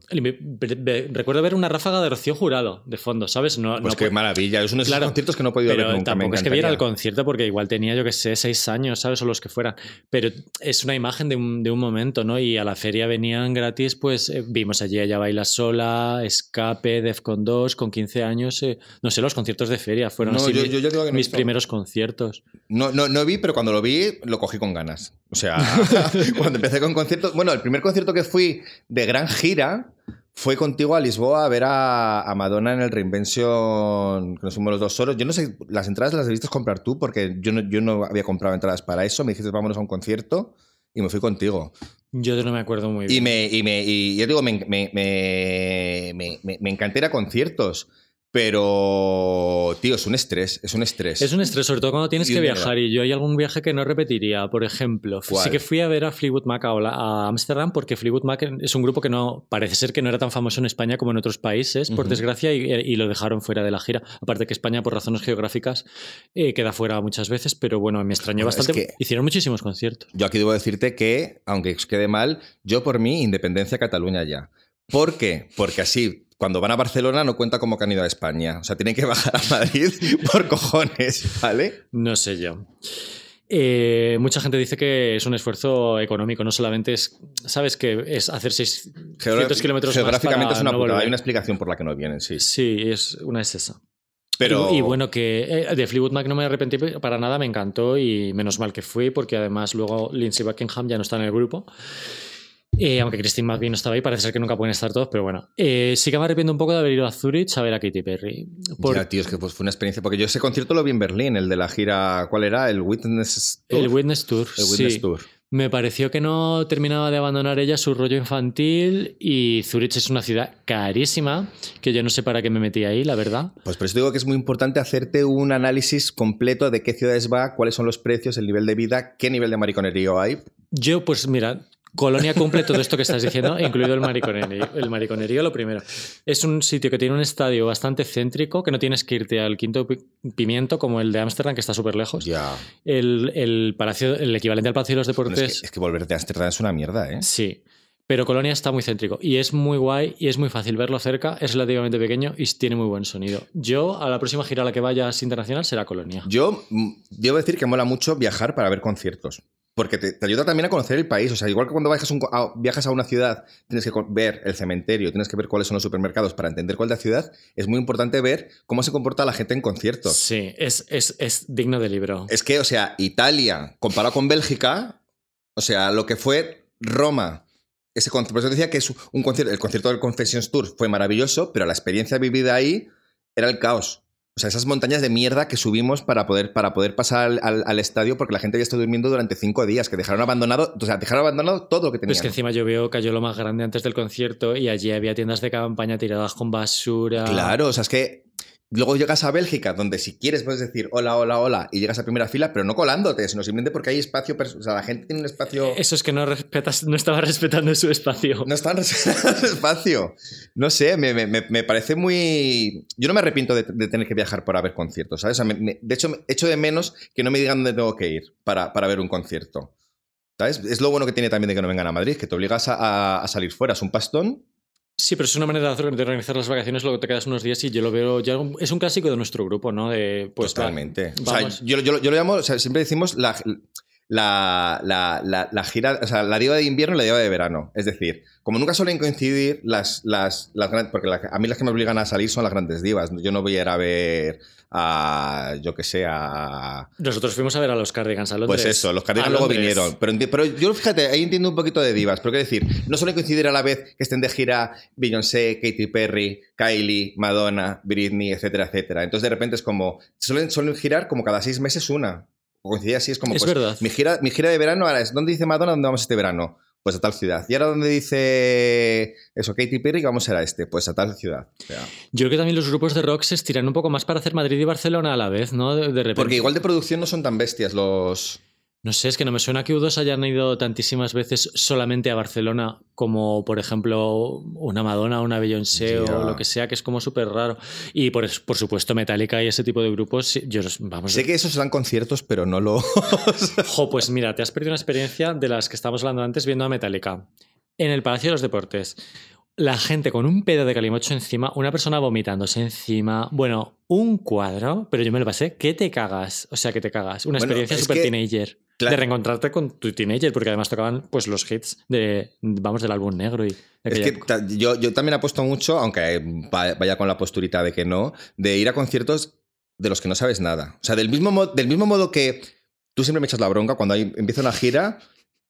recuerdo ver una ráfaga de Rocío Jurado de fondo, ¿sabes? No, Pues no qué maravilla. Es uno de esos Claro, conciertos que no he podido pero ver nunca. me tampoco es que viera el encantaría. Porque igual tenía, yo que sé, seis años, ¿sabes? O los que fueran. Pero es una imagen de un, de un momento, ¿no? Y a la feria venían gratis, pues eh, vimos allí Ella Baila Sola, Escape, Defcon 2, con 15 años. eh, no sé, los conciertos de feria fueron No, así yo- mi- yo ya digo que no he mis visto. primeros conciertos. No, no, no vi, pero cuando lo vi, lo cogí con ganas. O sea, cuando empecé con conciertos. Bueno, el primer concierto que fui de gran gira fue contigo a Lisboa a ver a, a Madonna en el Reinvention, que nos fuimos los dos solos. Yo no sé, las entradas las debiste comprar tú, porque yo no, yo no había comprado entradas para eso. Me dijiste, vámonos a un concierto. Y me fui contigo. Yo no me acuerdo muy bien. Y me, y me, y yo digo, me, me, me, me, encanté ir a conciertos. Pero, tío, es un estrés, es un estrés. Es un estrés, sobre todo cuando tienes Y que viajar. Y yo hay algún viaje que no repetiría. Por ejemplo, ¿Cuál? sí que fui a ver a Fleetwood Mac a Ámsterdam porque Fleetwood Mac es un grupo que no parece ser que no era tan famoso en España como en otros países, por desgracia, y, y lo dejaron fuera de la gira. Aparte que España, por razones geográficas, eh, queda fuera muchas veces, pero bueno, me extrañó Bueno, es bastante. que- Hicieron muchísimos conciertos. Yo aquí debo decirte que, aunque os quede mal, yo por mí, independencia Cataluña ya. ¿Por qué? Porque así, cuando van a Barcelona no cuenta como que han ido a España. O sea, tienen que bajar a Madrid por cojones, ¿vale? No sé yo. Eh, mucha gente dice que es un esfuerzo económico, no solamente es, sabes que es hacer 600 Geogra- kilómetros más Geográficamente para es una no putada. Hay una explicación por la que no vienen, sí. Sí, es una es esa. Pero, Y, y bueno, que eh, de Fleetwood Mac no me arrepentí para nada, me encantó y menos mal que fui, porque además luego Lindsay Buckingham ya no está en el grupo. Eh, aunque Christine McVie no estaba ahí, parece ser que nunca pueden estar todos, pero bueno. Eh, sí que me arrepiento un poco de haber ido a Zurich a ver a Katy Perry. Por Ya, tío, es que pues, fue una experiencia. Porque yo ese concierto lo vi en Berlín, el de la gira. ¿Cuál era? El Witness Tour. el Witness Tour. El Witness sí. Tour. Me pareció que no terminaba de abandonar ella su rollo infantil y Zurich es una ciudad carísima, que yo no sé para qué me metí ahí, la verdad. Pues por eso digo que es muy importante hacerte un análisis completo de qué ciudades va, cuáles son los precios, el nivel de vida, qué nivel de mariconerío hay. Yo, pues mira, Colonia cumple todo esto que estás diciendo, incluido el mariconerío. El mariconerío, lo primero. Es un sitio que tiene un estadio bastante céntrico, que no tienes que irte al quinto pi- pimiento como el de Ámsterdam, que está súper lejos. Ya. El, el palacio, el equivalente al Palacio de los Deportes. es, que, es que volver de Ámsterdam es una mierda, ¿eh? Sí. Pero Colonia está muy céntrico y es muy guay y es muy fácil verlo cerca, es relativamente pequeño y tiene muy buen sonido. Yo, a la próxima gira a la que vayas internacional será Colonia. Yo mm, debo decir que mola mucho viajar para ver conciertos. Porque te, te ayuda también a conocer el país. O sea, igual que cuando viajas, un a, viajas a una ciudad, tienes que ver el cementerio, tienes que ver cuáles son los supermercados para entender cuál es la ciudad, es muy importante ver cómo se comporta la gente en conciertos. Sí, es, es, es digno de libro. Es que, o sea, Italia, comparado con Bélgica, o sea, lo que fue Roma, ese concierto, por eso decía que es un concierto, el concierto del Confessions Tour fue maravilloso, pero la experiencia vivida ahí era el caos. O sea, esas montañas de mierda que subimos para poder, para poder pasar al, estadio porque la gente había estado durmiendo durante cinco días, que dejaron abandonado, o sea, dejaron abandonado todo lo que Pero tenían. es que encima llovió, cayó lo más grande antes del concierto y allí había tiendas de campaña tiradas con basura. Claro, o sea, es que luego llegas a Bélgica, donde si quieres puedes decir hola, hola, hola, y llegas a primera fila, pero no colándote, sino simplemente porque hay espacio, o sea, la gente tiene un espacio... Eso es que no respetas, no estaba respetando su espacio. No están reservando espacio. No sé, me, me- me- parece muy. Yo no me arrepiento de, de tener que viajar para ver conciertos, ¿sabes? O sea, me- de hecho, echo de menos que no me digan dónde tengo que ir para, para ver un concierto. ¿Sabes? Es lo bueno que tiene también de que no vengan a Madrid, que te obligas a, a- a salir fuera. Es un pastón. Sí, pero es una manera de organizar las vacaciones, luego te quedas unos días y yo lo veo ya. Es un clásico de nuestro grupo, ¿no? De, pues, va, Totalmente. O sea, yo- yo lo llamo, o sea, siempre decimos la, la, la- la- la gira, o sea, la diva de invierno y la diva de verano. Es decir, como nunca suelen coincidir las, las, las grandes, porque a mí las que me obligan a salir son las grandes divas. Yo no voy a ir a ver a, yo que sé, a... Nosotros fuimos a ver a los Cardigans a Londres. Pues eso, los Cardigans luego vinieron. Pero, pero yo, fíjate, ahí entiendo un poquito de divas. Pero quiero decir, no suelen coincidir a la vez que estén de gira Beyoncé, Katy Perry, Kylie, Madonna, Britney, etcétera, etcétera. Entonces de repente es como, suelen, suelen girar como cada seis meses una. O coincide así, es como, Es pues, verdad. Mi gira, mi gira de verano ahora es, ¿dónde dice Madonna dónde vamos este verano? pues a tal ciudad. Y ahora donde dice eso, Katy Perry, vamos a ir a este, pues a tal ciudad. O sea, Yo creo que también los grupos de rock se estiran un poco más para hacer Madrid y Barcelona a la vez, ¿no? De, de repente. porque igual de producción no son tan bestias los... No sé, es que no me suena que U2 hayan ido tantísimas veces solamente a Barcelona como, por ejemplo, una Madonna, una Beyoncé o lo que sea, que es como súper raro. Y por, por supuesto Metallica y ese tipo de grupos, yo vamos... Sé que esos dan conciertos, pero no lo... Jo, pues mira, te has perdido una experiencia de las que estábamos hablando antes viendo a Metallica. En el Palacio de los Deportes. La gente con un pedo de calimocho encima, una persona vomitándose encima. Bueno, un cuadro, pero yo me lo pasé. que te cagas? O sea, que te cagas. Una Bueno, experiencia que- teenager. Claro. De reencontrarte con tu teenager, porque además tocaban pues los hits de, vamos, del álbum negro y Es que yo, yo también apuesto mucho, aunque va- vaya con la posturita de que no, de ir a conciertos de los que no sabes nada. O sea, del mismo, mo- del mismo modo que tú siempre me echas la bronca cuando hay- empieza una gira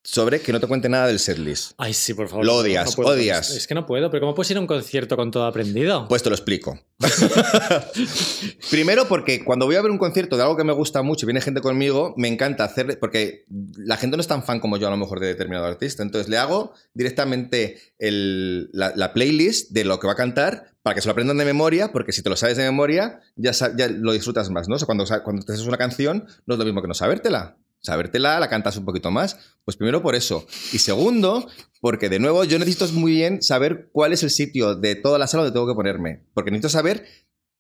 sobre que no te cuente nada del setlist. Ay, sí, por favor. Lo odias, no puedo odias. Es que no puedo, pero ¿cómo puedes ir a un concierto con todo aprendido? Pues te lo explico. Primero porque cuando voy a ver un concierto de algo que me gusta mucho y viene gente conmigo, me encanta hacerle, porque la gente no es tan fan como yo a lo mejor de determinado artista, entonces le hago directamente el- la, la playlist de lo que va a cantar para que se lo aprendan de memoria, porque si te lo sabes de memoria ya, lo disfrutas más, ¿no? O sea, cuando, cuando te haces una canción no es lo mismo que no sabértela. Sabértela, la cantas un poquito más. Pues primero por eso. Y segundo, porque de nuevo yo necesito muy bien saber cuál es el sitio de toda la sala donde tengo que ponerme. Porque necesito saber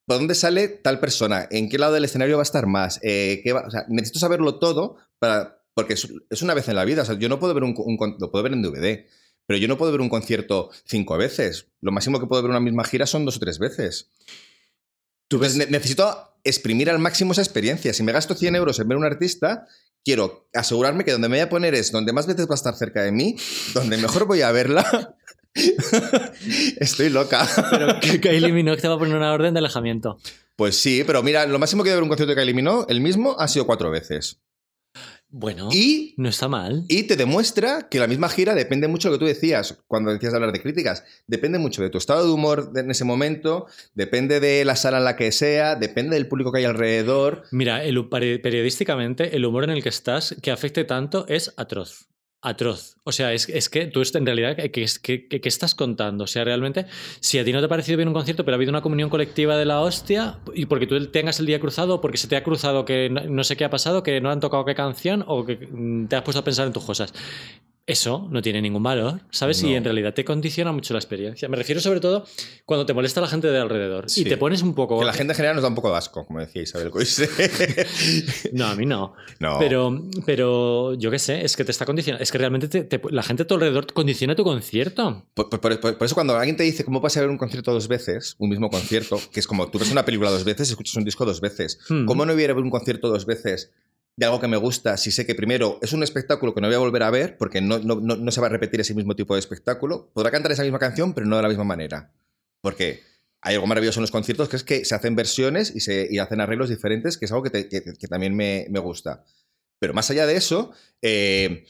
por dónde sale tal persona, en qué lado del escenario va a estar más. eh, qué va- o sea, necesito saberlo todo para, porque es, es una vez en la vida. O sea, yo no puedo ver un, lo puedo ver en DVD, pero yo no puedo ver un concierto cinco veces. Lo máximo que puedo ver una misma gira son dos o tres veces. Entonces, ne- necesito exprimir al máximo esa experiencia. Si me gasto 100 euros en ver un artista, quiero asegurarme que donde me voy a poner es donde más veces va a estar cerca de mí, donde mejor voy a verla. Estoy loca. Pero que Kylie Minogue te va a poner una orden de alejamiento. Pues sí, pero mira, lo máximo que a ver un concierto de Kylie Minogue, el mismo, ha sido cuatro veces. Bueno, Y, no está mal. y te demuestra que la misma gira depende mucho de lo que tú decías cuando decías de hablar de críticas. Depende mucho de tu estado de humor en ese momento, depende de la sala en la que sea, depende del público que hay alrededor. Mira, el, peri- periodísticamente, el humor en el que estás que afecte tanto es atroz. Atroz. O sea, es, es que tú en realidad, ¿qué, estás contando? O sea, realmente, si a ti no te ha parecido bien un concierto, pero ha habido una comunión colectiva de la hostia, y porque tú tengas el día cruzado, porque se te ha cruzado que no, no sé qué ha pasado, que no han tocado qué canción, o que mm, te has puesto a pensar en tus cosas. Eso no tiene ningún valor, ¿sabes? Y en realidad te condiciona mucho la experiencia. Me refiero sobre todo cuando te molesta la gente de alrededor Sí. y te pones un poco... Que la gente en general nos da un poco de asco, como decía Isabel Coise. No, a mí no. no. Pero, pero yo qué sé, es que te está condicionando. Es que realmente te- te- la gente a tu alrededor condiciona tu concierto. Por, por- por- por eso cuando alguien te dice cómo vas a ver un concierto dos veces, un mismo concierto, que es como tú ves una película dos veces y escuchas un disco dos veces, Hmm. ¿cómo no voy a ir a ver un concierto dos veces de algo que me gusta si sé que primero es un espectáculo que no voy a volver a ver porque no, no- no- se va a repetir ese mismo tipo de espectáculo? Podrá cantar esa misma canción, pero no de la misma manera. Porque hay algo maravilloso en los conciertos que es que se hacen versiones y se y hacen arreglos diferentes, que es algo que- que también me, me gusta. Pero más allá de eso, eh,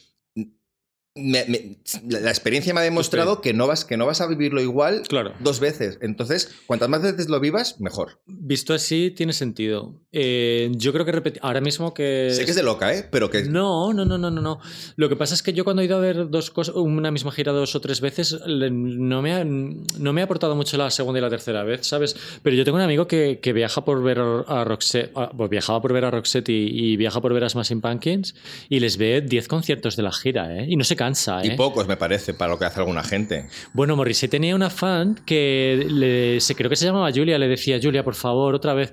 me- me- la experiencia me ha demostrado que no, vas, que no vas a vivirlo igual Claro. dos veces. Entonces, cuantas más veces lo vivas, mejor. Visto así, tiene sentido. Eh, yo creo que repeti- ahora mismo que. Sé que es de loca, ¿eh? Pero que... No, no, no, no, no, no. Lo que pasa es que yo cuando he ido a ver dos cosas, una misma gira dos o tres veces, no me ha, no me ha aportado mucho la segunda y la tercera vez, ¿sabes? Pero yo tengo un amigo que, que viaja por ver a Roxette, ah, pues viajaba por ver a Roxette y, y viaja por ver a Smashing Pumpkins y les ve 10 conciertos de la gira, ¿eh? Y no se cansa, ¿eh? Y pocos, me parece, para lo que hace alguna gente. Bueno, Morrissey tenía una fan que le- se, creo que se llamaba Julia, le decía, Julia, por favor, otra vez,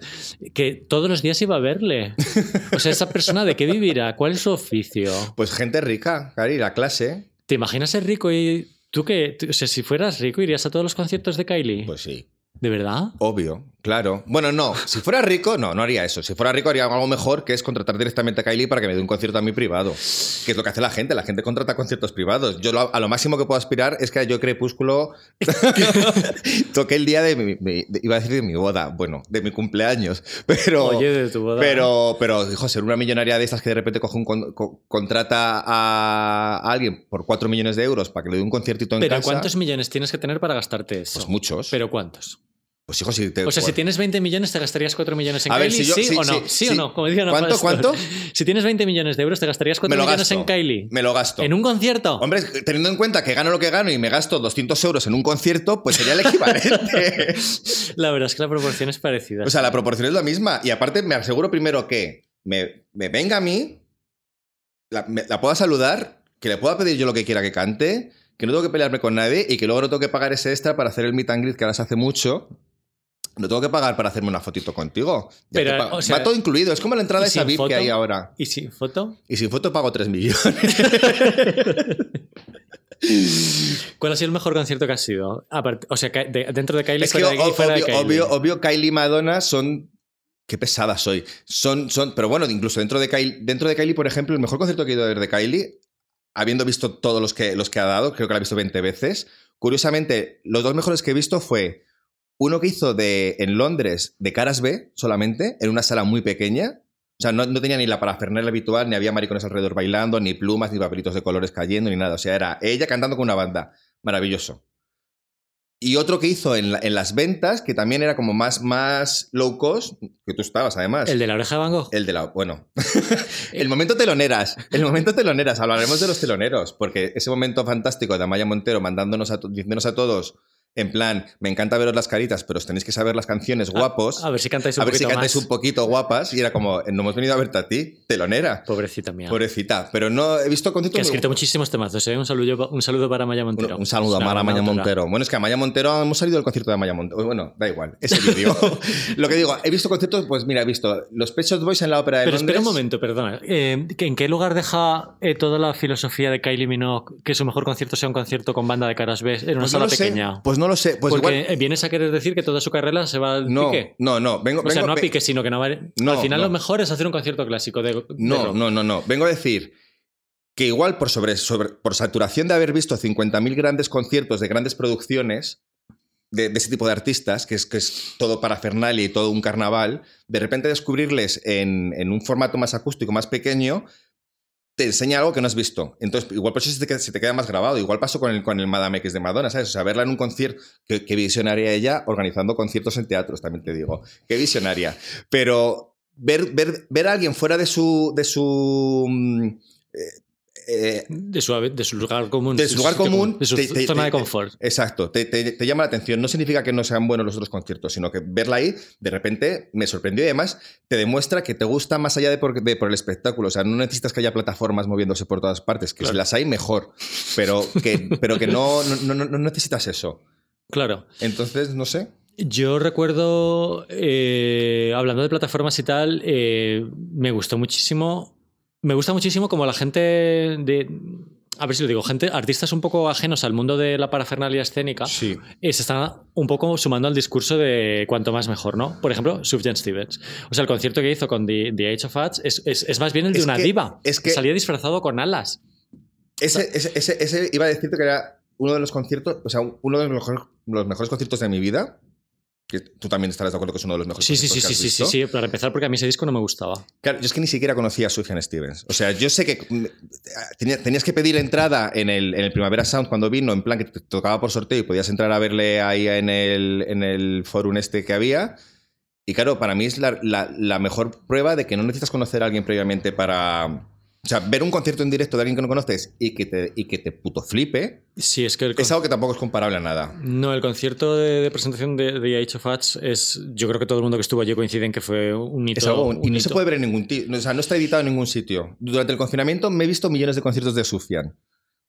que todos los días iba a verle. O sea, esa persona de qué vivirá, cuál es su oficio. Pues gente rica, Cari, la clase. ¿Te imaginas ser rico y tú que, o sea, si fueras rico, irías a todos los conciertos de Kylie? Pues sí. ¿De verdad? Obvio, claro. Bueno, no, si fuera rico, no, no haría eso. Si fuera rico, haría algo mejor, que es contratar directamente a Kylie para que me dé un concierto a mí privado. Que es lo que hace la gente. La gente contrata conciertos privados. Yo lo- a lo máximo que puedo aspirar es que yo Crepúsculo toque el día de mi, de- iba a decir de mi boda, bueno, de mi cumpleaños. Pero, Oye, de tu boda. pero, pero, hijo, ser una millonaria de estas que de repente coge un con- co- contrata a alguien por 4 millones de euros para que le dé un conciertito en ¿Pero casa. cuántos millones tienes que tener para gastarte eso? Pues muchos. ¿Pero cuántos? Pues hijo, si te. O sea, si tienes 20 millones, ¿te gastarías 4 millones en A ver, Kylie? si yo- ¿Sí, sí, o no? sí, ¿Sí, sí. o no? Como decía ¿Cuánto, Pastor. cuánto? Si tienes 20 millones de euros, ¿te gastarías 4 Me lo millones gasto. en Kylie? Me lo gasto. ¿En un concierto? Hombre, teniendo en cuenta que gano lo que gano y me gasto 200 euros en un concierto, pues sería el equivalente. La verdad es que la proporción es parecida. o sea, la proporción es la misma. Y aparte, me aseguro primero que me, me venga a mí, la, me- la pueda saludar, que le pueda pedir yo lo que quiera que cante, que no tengo que pelearme con nadie y que luego no tengo que pagar ese extra para hacer el meet and greet que ahora se hace mucho. No tengo que pagar para hacerme una fotito contigo. Ya Pero, o sea, va todo incluido. Es como la entrada ¿y esa VIP foto? que hay ahora. ¿Y sin foto? Y sin foto pago 3 millones. ¿Cuál ha sido el mejor concierto que has sido? Aparte- o sea, de- dentro de Kylie Es que fuera de, o- y fuera de obvio, Kylie. obvio, obvio, Kylie y Madonna son. Qué pesada soy. Son, son, pero bueno, incluso dentro de, Kylie, dentro de Kylie, por ejemplo, el mejor concierto que he ido a ver de Kylie, habiendo visto todos los que, los que ha dado, creo que la he visto 20 veces. Curiosamente, los dos mejores que he visto fue uno que hizo de, en Londres de Caras B solamente, en una sala muy pequeña. O sea, no, no tenía ni la parafernalia habitual, ni había maricones alrededor bailando, ni plumas, ni papelitos de colores cayendo, ni nada. O sea, era ella cantando con una banda. Maravilloso. Y otro que hizo en, la- en las ventas, que también era como más, más low cost, que tú estabas además. ¿El de la oreja de Van Gogh? El de la. Bueno. el momento teloneras. El momento teloneras. Hablaremos de los teloneros. Porque ese momento fantástico de Amaya Montero mandándonos a diciéndonos a todos. En plan, me encanta veros las caritas, pero os tenéis que saber las canciones guapos. A ver si cantáis un a ver si poquito cantáis más. un poquito guapas. Y era como, no hemos venido a verte a ti, telonera. Pobrecita mía. Pobrecita. Pero no he visto que conciertos. ha muy- escrito muchísimos temazos. ¿eh? Un, saludo, un saludo para Maya Montero. Bueno, un saludo a Amaya autora. Montero. Bueno, es que Amaya Montero hemos salido del concierto de Amaya Montero. Bueno, da igual, ese vídeo. Lo que digo, he visto conciertos, pues mira, he visto los Pet Shop Boys en la ópera de Pero Londres. espera un momento, perdona. Eh, ¿que ¿En qué lugar deja eh, toda la filosofía de Kylie Minogue que su mejor concierto sea un concierto con banda de caras B en una Pues no sala lo sé, pequeña? Pues no lo sé. Pues Porque igual- vienes a querer decir que toda su carrera se va al no, pique. no, no. Vengo, O sea, no a pique, sino que no va... No, al final no. lo mejor es hacer un concierto clásico de, de No, rock. no, no, no. Vengo a decir que igual por, sobre, sobre- por saturación de haber visto 50.000 grandes conciertos de grandes producciones de, de ese tipo de artistas, que es, que es todo parafernalia y todo un carnaval, de repente descubrirles en, en un formato más acústico, más pequeño, te enseña algo que no has visto. Entonces, igual por eso se te queda, más grabado. Igual pasó con el, con el Madame X de Madonna, ¿sabes? O sea, verla en un concierto, que, que visionaria ella organizando conciertos en teatros, también te digo. Qué visionaria. Pero ver, ver, ver a alguien fuera de su. de su. mm, eh, eh, De su, de su lugar común. De su lugar común, De su te- zona te- de confort. Exacto, te, te- te llama la atención. No significa que no sean buenos los otros conciertos, sino que verla ahí, de repente, me sorprendió y además te demuestra que te gusta más allá de por, de por el espectáculo. O sea, no necesitas que haya plataformas moviéndose por todas partes, que Claro. si las hay, mejor. Pero que, pero que no, no, no- no necesitas eso. Claro. Entonces, no sé. Yo recuerdo, eh, hablando de plataformas y tal, eh, me gustó muchísimo. Me gusta muchísimo como la gente de. A ver si lo digo, gente, artistas un poco ajenos al mundo de la parafernalia escénica, Sí. eh, se están un poco sumando al discurso de cuanto más mejor, ¿no? Por ejemplo, Sufjan Stevens. O sea, el concierto que hizo con The, The Age of Hats es, es- es más bien el de Es una que- diva. es que- Salía disfrazado con alas. Ese, ese, ese, ese iba a decirte que era uno de los conciertos, o sea, uno de los mejores, los mejores conciertos de mi vida. Que tú también estarás de acuerdo que es uno de los mejores Sí, sí, sí, sí, que sí, has sí, visto. sí, para empezar, porque a mí ese disco no me gustaba. Claro, yo es que ni siquiera conocía a Sufjan Stevens. O sea, yo sé que mm, tenía- tenías que pedir entrada en el, en el Primavera Sound cuando vino, en plan que te tocaba por sorteo y podías entrar a verle ahí en el, en el forum este que había. Y claro, para mí es la, la- la mejor prueba de que no necesitas conocer a alguien previamente para... O sea, ver un concierto en directo de alguien que no conoces y que te, y que te puto flipe, Sí, es que el es algo que tampoco es comparable a nada. No, el concierto de, de presentación de, de Age of Hats es. Yo creo que todo el mundo que estuvo allí coincide en que fue un hito. Es algo, y un no se hito. puede ver en ningún o sea, no está editado en ningún sitio. Durante el confinamiento me he visto millones de conciertos de Sufjan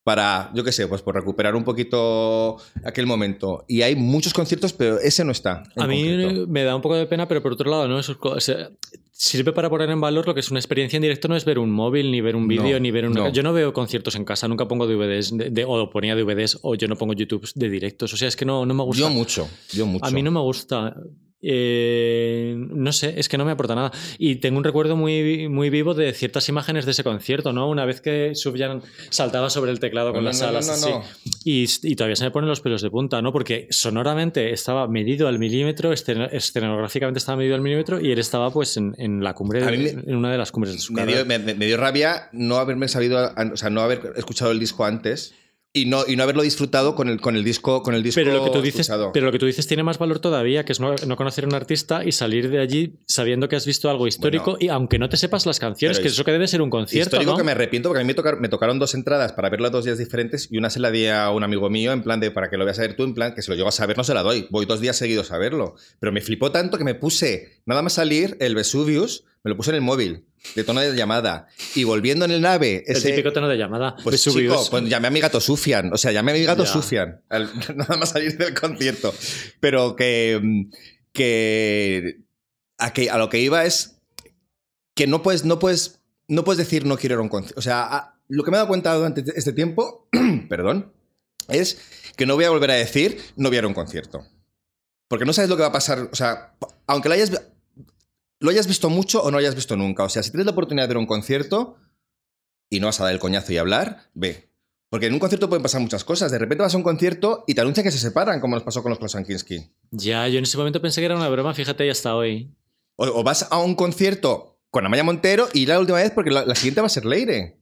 para, yo qué sé, pues por recuperar un poquito aquel momento. Y hay muchos conciertos, pero ese no está. A mí concreto. me da un poco de pena, pero por otro lado, ¿no? Eso es o sea, sirve para poner en valor lo que es una experiencia en directo, no es ver un móvil, ni ver un vídeo, No, ni ver una. no. Yo no veo conciertos en casa, nunca pongo DVDs, de, de- o ponía DVDs, o yo no pongo YouTube de directos. O sea, es que no, no me gusta. Yo mucho, yo mucho. A mí no me gusta. Eh, no sé, es que no me aporta nada. Y tengo un recuerdo muy, muy vivo de ciertas imágenes de ese concierto, ¿no? Una vez que Subjan saltaba sobre el teclado con No, las no, alas no, así. no. Y, y todavía se me ponen los pelos de punta, ¿no? Porque sonoramente estaba medido al milímetro, escen- escenográficamente estaba medido al milímetro y él estaba pues en, en la cumbre, de- me- en una de las cumbres de su Me carrera. dio, me- me dio rabia no haberme sabido, o sea, no haber escuchado el disco antes. Y no, y no haberlo disfrutado con el, con el disco con el disco Pero lo, que tú dices, escuchado. pero lo que tú dices tiene más valor todavía, que es no, no conocer a un artista y salir de allí sabiendo que has visto algo histórico Bueno. y aunque no te sepas las canciones, que es- eso que debe ser un concierto, Histórico ¿no? que me arrepiento porque a mí me, tocar- me tocaron dos entradas para verlo dos días diferentes y una se la di a un amigo mío en plan de para que lo veas a ver tú, en plan que si lo llego a saber no se la doy. Voy dos días seguidos a verlo. Pero me flipó tanto que me puse, nada más salir, el Vesuvius, me lo puse en el móvil, de tono de llamada. Y volviendo en el nave, El ese... típico tono de llamada. Pues chico, pues llamé a mi gato Sufian. O sea, llamé a mi gato Ya. Sufian. al- nada más salir del concierto. Pero que. que a, que. a lo que iba es. Que no puedes. No puedes. No puedes decir no quiero ir a un concierto. O sea, a- lo que me he dado cuenta durante este tiempo. perdón. Es que no voy a volver a decir no voy a ir a un concierto. Porque no sabes lo que va a pasar. O sea, aunque lo hayas. Lo hayas visto mucho o no lo hayas visto nunca. O sea, si tienes la oportunidad de ver un concierto, y no vas a dar el coñazo y hablar, ve. Porque en un concierto pueden pasar muchas cosas. De repente vas a un concierto y te anuncian que se separan, como nos pasó con los Klosankinski. Ya, yo en ese momento pensé que era una broma, fíjate, y hasta hoy. O, o vas a un concierto con Amaya Montero y la última vez porque la, la siguiente va a ser Leire.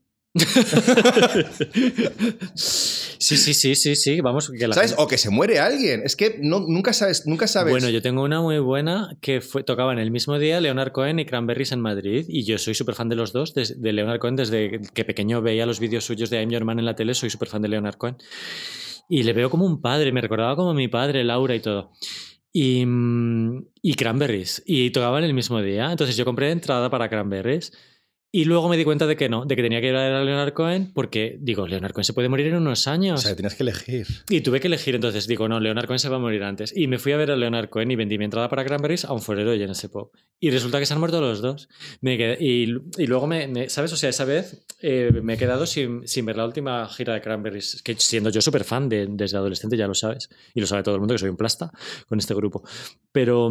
Sí, sí, sí, sí, sí, vamos, que la ¿Sabes? gente- O que se muere alguien. Es que no, nunca sabes, nunca sabes. Bueno, yo tengo una muy buena que fue, tocaban el mismo día Leonard Cohen y Cranberries en Madrid y yo soy súper fan de los dos, des- de Leonard Cohen desde que pequeño veía los vídeos suyos de I'm Your Man en la tele, soy súper fan de Leonard Cohen. Y le veo como un padre, me recordaba como mi padre, Laura y todo. Y, mm, y Cranberries. Y tocaban el mismo día. Entonces yo compré entrada para Cranberries. Y luego me di cuenta de que no, de que tenía que ir a Leonard Cohen porque, digo, Leonard Cohen se puede morir en unos o años. sea, tienes que elegir. Y tuve que elegir, entonces digo, no, Leonard Cohen se va a morir antes. Y me fui a ver a Leonard Cohen y vendí mi entrada para Cranberries a un forero de ese Pop. Y resulta que se han muerto los dos. Me quedé- y, y luego, me, me- ¿sabes? O sea, esa vez eh, me he quedado sin, sin ver la última gira de Cranberries. Que siendo yo súper fan de, desde adolescente, ya lo sabes. Y lo sabe todo el mundo que soy un plasta con este grupo. Pero...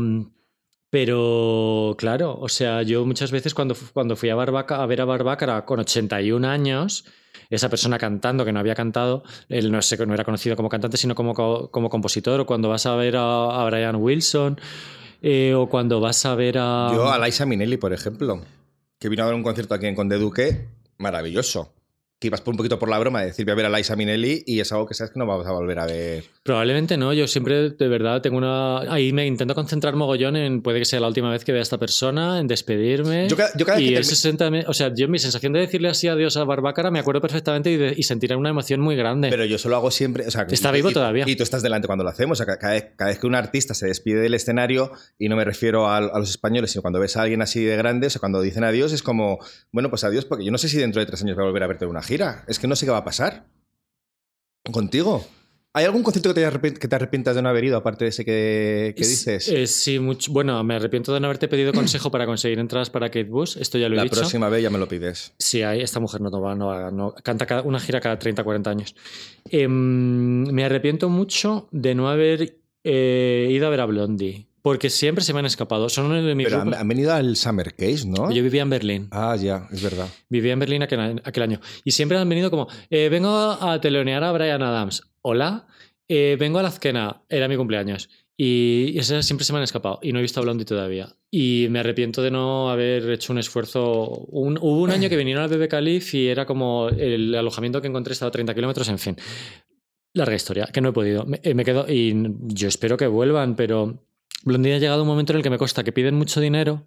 Pero claro, o sea, yo muchas veces cuando, cuando fui a, Barbaca, a ver a Barbácara con 81 años, esa persona cantando que no había cantado, él no, no era conocido como cantante, sino como, co- como compositor, o cuando vas a ver a, a Brian Wilson, eh, o cuando vas a ver a... Yo a Liza Minnelli, por ejemplo, que vino a ver un concierto aquí en Conde Duque, maravilloso. Que ibas por un poquito por la broma de decir voy a ver a Liza Minnelli y es algo que sabes que no vamos a volver a ver. Probablemente no, yo siempre de verdad tengo una... Ahí me intento concentrar mogollón en puede que sea la última vez que vea a esta persona, en despedirme. Yo cada- yo cada vez y que termi- o sea, yo mi sensación de decirle así adiós a Barbácara me acuerdo perfectamente y, de- y sentir una emoción muy grande. Pero yo solo hago siempre. o sea, Está y- vivo y- todavía. Y tú estás delante cuando lo hacemos. O sea, cada, vez, cada vez que un artista se despide del escenario, y no me refiero a, a los españoles, sino cuando ves a alguien así de grande, o sea, cuando dicen adiós, es como, bueno, pues adiós, porque yo no sé si dentro de tres años voy a volver a verte una gira. Es que no sé qué va a pasar contigo. ¿Hay algún concierto que te, que te arrepientas de no haber ido, aparte de ese que, que Es- dices? eh, sí, mucho. Bueno, me arrepiento de no haberte pedido consejo para conseguir entradas para Kate Bush. Esto ya lo he La dicho. próxima vez ya me lo pides. Sí, hay, esta mujer no va, no no, canta cada- una gira cada 30, 40 años. Em, me arrepiento mucho de no haber eh, ido a ver a Blondie, porque siempre se me han escapado. Son uno de mis Pero han, grupos- han venido al Summer Case, ¿no? Yo vivía en Berlín. Ah, ya, es verdad. Vivía en Berlín aquel, aquel año. Y siempre han venido como, eh, vengo a telonear a Brian Adams. Hola. Eh, vengo a la Azquena. Era mi cumpleaños. Y esas siempre se me han escapado. Y no he visto a Blondie todavía. Y me arrepiento de no haber hecho un esfuerzo. Un- hubo un año que vinieron al BB Calif y era como el alojamiento que encontré estaba a 30 kilómetros, en fin. Larga historia, que no he podido. Me, eh, me quedo, y yo espero que vuelvan, pero Blondie ha llegado un momento en el que me consta que piden mucho dinero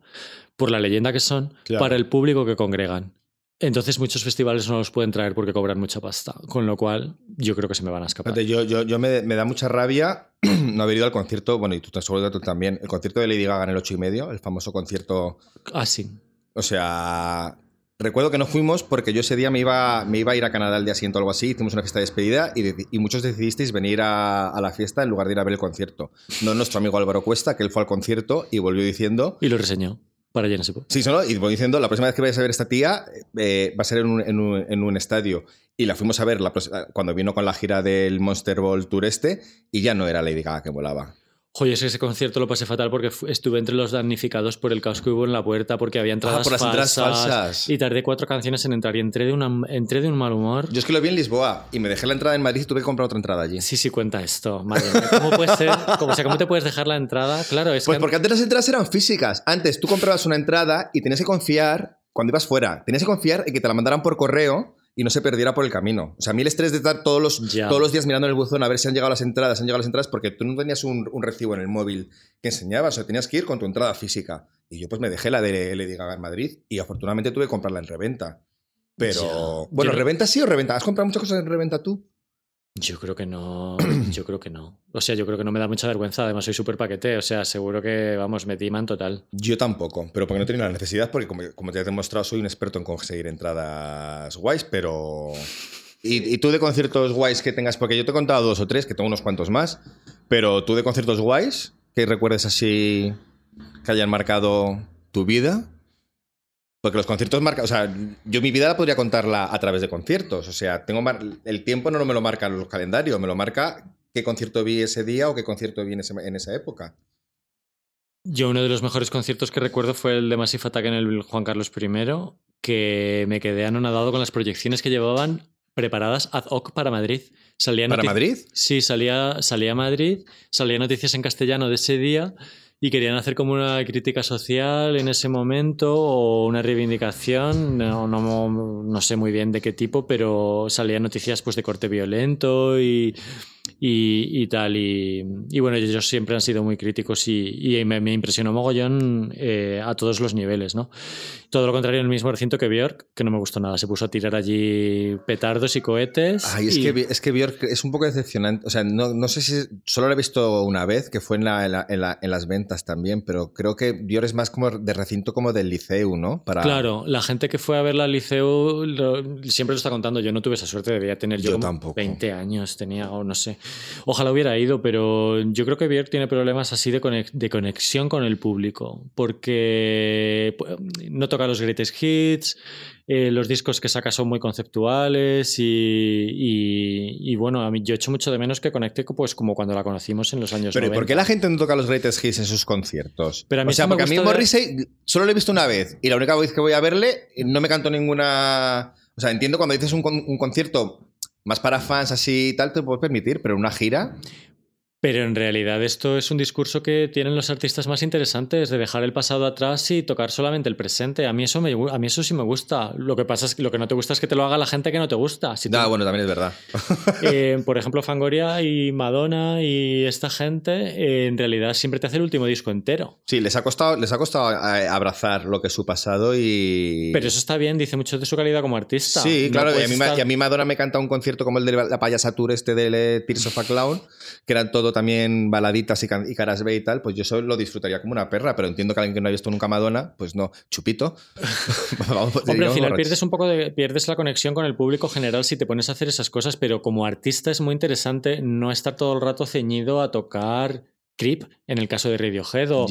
por la leyenda que son Claro. para el público que congregan. Entonces muchos festivales no los pueden traer porque cobran mucha pasta, con lo cual yo creo que se me van a escapar. Yo, yo, yo me, me da mucha rabia no haber ido al concierto, bueno, y tú te seguro que tú también, el concierto de Lady Gaga en el 8 y medio, el famoso concierto. Ah, sí. O sea, recuerdo que no fuimos porque yo ese día me iba, me iba a ir a Canadá el día siguiente o algo así, hicimos una fiesta de despedida y, muchos decidisteis venir a, a la fiesta en lugar de ir a ver el concierto. No nuestro amigo Álvaro Cuesta, que él fue al concierto y volvió diciendo Y lo reseñó para Pop. Sí, solo, y voy diciendo, la próxima vez que vayas a ver esta tía eh, va a ser en un, en un- en un estadio. Y la fuimos a ver la cuando vino con la gira del Monster Ball Tour este y ya no era Lady Gaga que volaba. Es que ese concierto lo pasé fatal porque estuve entre los damnificados por el caos que hubo en la puerta, porque había entradas, Ah, por las entradas falsas, falsas. Y tardé cuatro canciones en entrar y entré de, una, entré de un mal humor. Yo es que lo vi en Lisboa y me dejé la entrada en Madrid y tuve que comprar otra entrada allí. Sí, sí, cuenta esto. Madre mía, ¿Cómo puede ser? ¿Cómo, o sea, ¿cómo te puedes dejar la entrada? Claro, es Pues que... porque antes las entradas eran físicas. Antes tú comprabas una entrada y tenías que confiar, cuando ibas fuera, tenías que confiar en que te la mandaran por correo y no se perdiera por el camino. O sea, a mí el estrés de estar todos los, Ya. todos los días mirando en el buzón a ver si han llegado las entradas, han llegado las entradas, porque tú no tenías un, un recibo en el móvil que enseñabas, o sea, tenías que ir con tu entrada física. Y yo pues me dejé la de Lady Gaga en Madrid y afortunadamente tuve que comprarla en reventa. Pero, Ya. bueno, Yo- ¿reventa sí o reventa? ¿Has comprado muchas cosas en reventa tú? Yo creo que no. Yo creo que no. O sea, yo creo que no me da mucha vergüenza. Además, soy súper paquete. O sea, seguro que, vamos, me timan total. Yo tampoco, pero porque no tenía la necesidad, porque como, como te he demostrado, soy un experto en conseguir entradas guays, pero... ¿Y, y tú de conciertos guays que tengas? Porque yo te he contado dos o tres, que tengo unos cuantos más, pero tú de conciertos guays, que recuerdes así que hayan marcado tu vida. Porque los conciertos marcan, o sea, yo mi vida la podría contarla a través de conciertos, o sea, tengo mar- el tiempo no me lo marcan los calendarios, me lo marca qué concierto vi ese día o qué concierto vi en, ese- en esa época. Yo uno de los mejores conciertos que recuerdo fue el de Massive Attack en el Juan Carlos I, que me quedé anonadado con las proyecciones que llevaban preparadas ad hoc para Madrid. Salía ¿Para Madrid? Sí, salía, salía a Madrid, salía noticias en castellano de ese día y querían hacer como una crítica social en ese momento o una reivindicación, no, no, no sé muy bien de qué tipo, pero salían noticias pues de corte violento y, y, y tal. Y, y bueno, ellos siempre han sido muy críticos y, y me, me impresionó mogollón eh, a todos los niveles, ¿no? Todo lo contrario en el mismo recinto que Björk, que no me gustó nada. Se puso a tirar allí petardos y cohetes. Ay, es, y- que, es que Björk es un poco decepcionante. O sea, no, no sé si. Solo lo he visto una vez, que fue en, la- en la- en la- en las ventas también, pero creo que Björk es más como de recinto como del liceu, ¿no? Para... Claro, la gente que fue a verla al liceo lo- siempre lo está contando. Yo no tuve esa suerte, debía tener yo, Yo como tampoco. 20 años, tenía, o no sé. Ojalá hubiera ido, pero yo creo que Björk tiene problemas así de, conex- de conexión con el público, porque pues, no toca los greatest hits, eh, los discos que saca son muy conceptuales y, y- y, bueno, a mí yo echo mucho de menos que conecte pues como cuando la conocimos en los años Pero ¿y 90. ¿por qué la gente no toca los greatest hits en sus conciertos? Pero a mí o sea, porque a mí gusta de- Morrissey solo lo he visto una vez y la única vez que voy a verle no me cantó ninguna... O sea, entiendo cuando dices un, con- un concierto más para fans así y tal, te puedes permitir, pero una gira... Pero en realidad esto es un discurso que tienen los artistas más interesantes de dejar el pasado atrás y tocar solamente el presente. A mí eso me a mí eso sí me gusta. Lo que pasa es que lo que no te gusta es que te lo haga la gente que no te gusta. Si bueno, también es verdad. eh, por ejemplo, Fangoria y Madonna y esta gente eh, en realidad siempre te hace el último disco entero. Sí, les ha costado, les ha costado eh, abrazar lo que es su pasado y... Pero eso está bien, dice mucho de su calidad como artista. Sí, No claro, y a, mí, ma- estar- y a mí Madonna me canta un concierto como el de la payasa tour este de Tears of a Clown, que eran todo también baladitas y, y caras B y tal, pues yo eso lo disfrutaría como una perra, pero entiendo que alguien que no ha visto nunca Madonna, pues no, chupito. Vamos, Hombre, al final pierdes un poco de, pierdes la conexión con el público general si te pones a hacer esas cosas, pero como artista es muy interesante no estar todo el rato ceñido a tocar Creep, en el caso de Radiohead, o,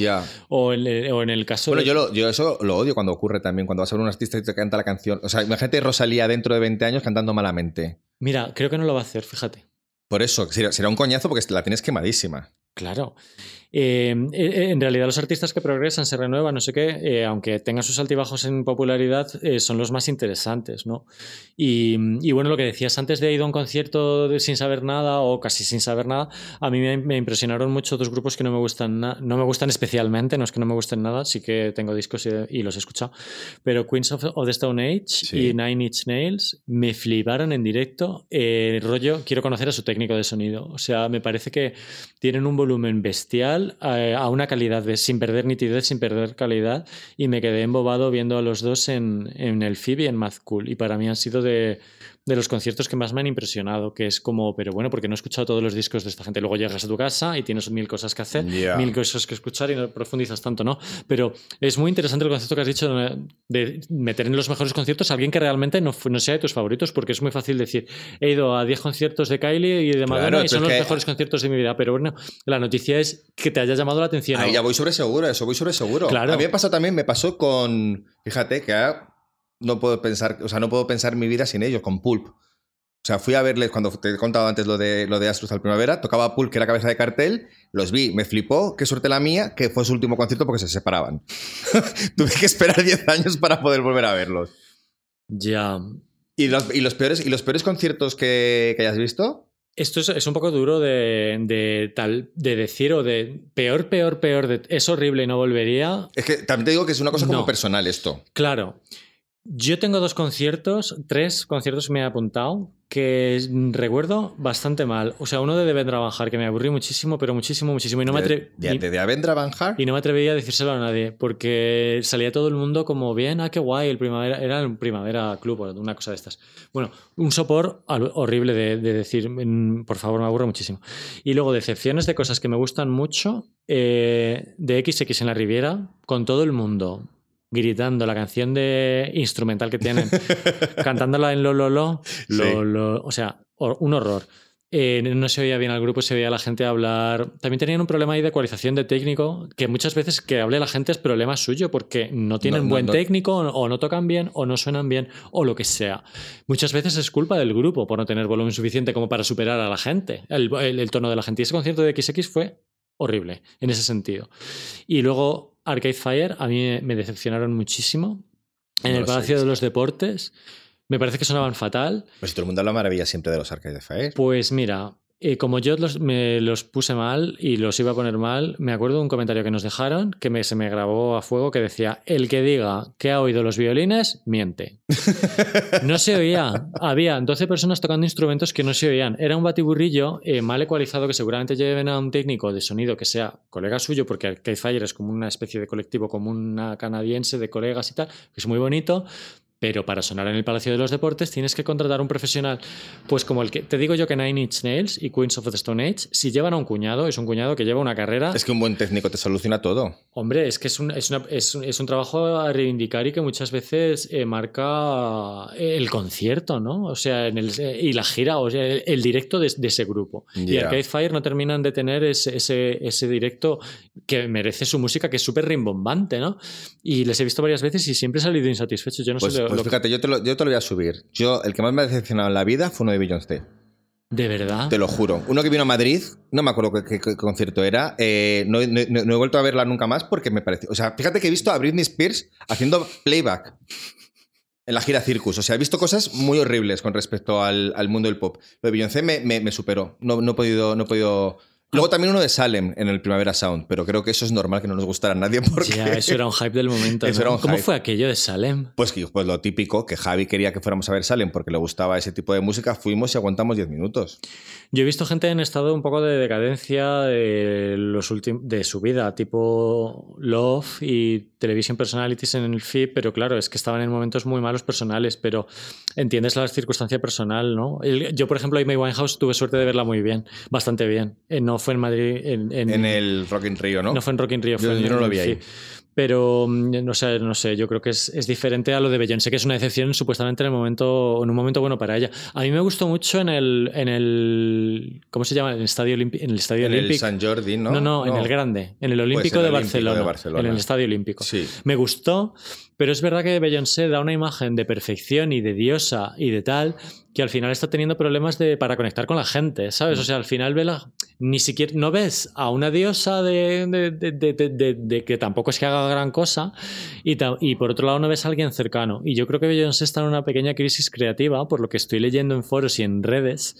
o, en, el- o en el caso Bueno, de... yo, lo- yo eso lo odio cuando ocurre también, cuando vas a ver un artista y te canta la canción. O sea, imagínate Rosalía dentro de 20 años cantando malamente. Mira, creo que no lo va a hacer, fíjate. Por eso, será, un coñazo porque la tienes quemadísima. Claro. Eh, en realidad los artistas que progresan, se renuevan, no sé qué, eh, aunque tengan sus altibajos en popularidad, eh, son los más interesantes, ¿no? Y, y bueno, lo que decías antes de ir a un concierto de- sin saber nada o casi sin saber nada, a mí me, me impresionaron mucho dos grupos que no me gustan, no me gustan especialmente, no es que no me gusten nada, sí que tengo discos y, y los he escuchado, pero Queens of, of the Stone Age Sí. y Nine Inch Nails me fliparon en directo. Rollo, quiero conocer a su técnico de sonido, o sea, me parece que tienen un volumen bestial eh, a una calidad de, sin perder nitidez, sin perder calidad y me quedé embobado viendo a los dos en, en el FIB y en Math Cool y para mí han sido de, de los conciertos que más me han impresionado, que es como, pero bueno, porque no he escuchado todos los discos de esta gente, luego llegas a tu casa y tienes mil cosas que hacer, mil cosas que escuchar y no profundizas tanto, ¿no? Pero es muy interesante el concepto que has dicho de, meter en los mejores conciertos a alguien que realmente no, no sea de tus favoritos, porque es muy fácil decir, he ido a 10 conciertos de Kylie y de Madonna Claro, y son los que- mejores conciertos de mi vida, pero bueno, la noticia es que te haya llamado la atención. Ahí ¿no? ya voy sobre seguro, eso voy sobre seguro. Claro. A mí me pasó también, me pasó con. Fíjate que ahora no puedo pensar, o sea, no puedo pensar mi vida sin ellos, con Pulp. O sea, fui a verles cuando te he contado antes lo de, lo de Astruz al Primavera, tocaba Pulp, que era cabeza de cartel, los vi, me flipó, qué suerte la mía, que fue su último concierto porque se separaban. Tuve que esperar 10 años para poder volver a verlos. Ya. ¿Y los, y los, peores, y los peores conciertos que, que hayas visto? Esto es, es un poco duro de, de tal de decir o de peor, peor, peor, de, es horrible y no volvería. Es que también te digo que es una cosa como No. personal esto. Claro. Yo tengo dos conciertos, tres conciertos que me he apuntado, que recuerdo bastante mal. O sea, uno de Devendra trabajar que me aburrí muchísimo, pero muchísimo, muchísimo. Y no me ¿De, atreví. de, de, de Avendra Van Hart? Y no me atrevía a decírselo a nadie, porque salía todo el mundo como bien, ah, qué guay, el primavera, era el Primavera Club o una cosa de estas. Bueno, un sopor horrible de, de decir, mm, por favor, me aburro muchísimo. Y luego, decepciones de cosas que me gustan mucho, eh, de XX en la Riviera, con todo el mundo gritando la canción de instrumental que tienen, cantándola en lo, lo, lo, lo, Sí. lo- o sea, un horror. Eh, no se oía bien al grupo, se oía a la gente hablar. También tenían un problema ahí de ecualización de técnico, que muchas veces que hable la gente es problema suyo porque no tienen no, buen no. técnico o no tocan bien o no suenan bien o lo que sea. Muchas veces es culpa del grupo por no tener volumen suficiente como para superar a la gente, el, el- el tono de la gente. Y ese concierto de XX fue horrible en ese sentido. Y luego Arcade Fire, a mí me decepcionaron muchísimo. En No el Palacio de los Deportes. Me parece que sonaban fatal. Pues todo el mundo habla maravilla siempre de los Arcade de Fire. Pues mira, eh, como yo los, me los puse mal y los iba a poner mal, me acuerdo de un comentario que nos dejaron que me, se me grabó a fuego que decía, el que diga que ha oído los violines, miente. No se oía. Había 12 personas tocando instrumentos que no se oían. Era un batiburrillo eh, mal ecualizado que seguramente lleven a un técnico de sonido que sea colega suyo, porque Arcade Fire es como una especie de colectivo, como una canadiense de colegas y tal, que es muy bonito. Pero para sonar en el Palacio de los Deportes tienes que contratar un profesional. Pues como el que te digo yo que Nine Inch Nails y Queens of the Stone Age, si llevan a un cuñado, es un cuñado que lleva una carrera. Es que un buen técnico te soluciona todo. Hombre, es que es un, es, una- es un- es un trabajo a reivindicar y que muchas veces eh, marca el concierto, ¿no? O sea, en el, eh, y la gira, o sea, el, el directo de, de ese grupo. Y Ya. Arcade Fire no terminan de tener ese, ese, ese directo que merece su música, que es súper rimbombante, ¿no? Y les he visto varias veces y siempre he salido insatisfecho. Yo no Pues, sé lo- pues lo- fíjate, yo te, lo, yo te lo voy a subir. Yo, el que más me ha decepcionado en la vida fue uno de Beyoncé. ¿De verdad? Te lo juro. Uno que vino a Madrid, no me acuerdo qué, concierto era. eh, no, no- no- no he vuelto a verla nunca más porque me pareció. O sea, fíjate que he visto a Britney Spears haciendo playback en la gira Circus. O sea, he visto cosas muy horribles con respecto al, al mundo del pop. Lo de Beyoncé me, me- me superó. No, no he podido. No he podido... Luego también uno de Salem en el Primavera Sound, pero creo que eso es normal que no nos gustara a nadie porque. Ya, eso era un hype del momento. Eso ¿no? era un ¿Cómo hype. fue aquello de Salem? Pues, pues lo típico, que Javi quería que fuéramos a ver Salem porque le gustaba ese tipo de música, fuimos y aguantamos 10 minutos. Yo he visto gente en estado un poco de decadencia de, los de su vida, tipo Love y Television Personalities en el feed, pero claro, es que estaban en momentos muy malos personales, pero entiendes la circunstancia personal, ¿no? Yo, por ejemplo, Amy Winehouse tuve suerte de verla muy bien, bastante bien. Eh, no fue en Madrid, en, en- En el Rock in Rio, ¿no? no fue en Rock in Rio, Yo- fue en- no lo vi ahí. Pero mm, no sé, no sé, yo creo que es, es diferente a lo de Beyoncé, que es una decepción supuestamente en el momento, en un momento bueno para ella. A mí me gustó mucho en el, en el ¿cómo se llama? En el Estadio Olímpico. En el Estadio en el Olímpico. San Jordi, ¿no? No, no, en el grande, en el Olímpico, el de, Olímpico Barcelona, de Barcelona. En el Estadio Olímpico. Sí. Me gustó, pero es verdad que Beyoncé da una imagen de perfección y de diosa y de tal que al final está teniendo problemas de, para conectar con la gente, ¿sabes? O sea, al final ve la- ni siquiera no ves a una diosa de, de- de- que tampoco es que haga gran cosa y, y por otro lado no ves a alguien cercano. Y yo creo que Beyoncé está en una pequeña crisis creativa, por lo que estoy leyendo en foros y en redes,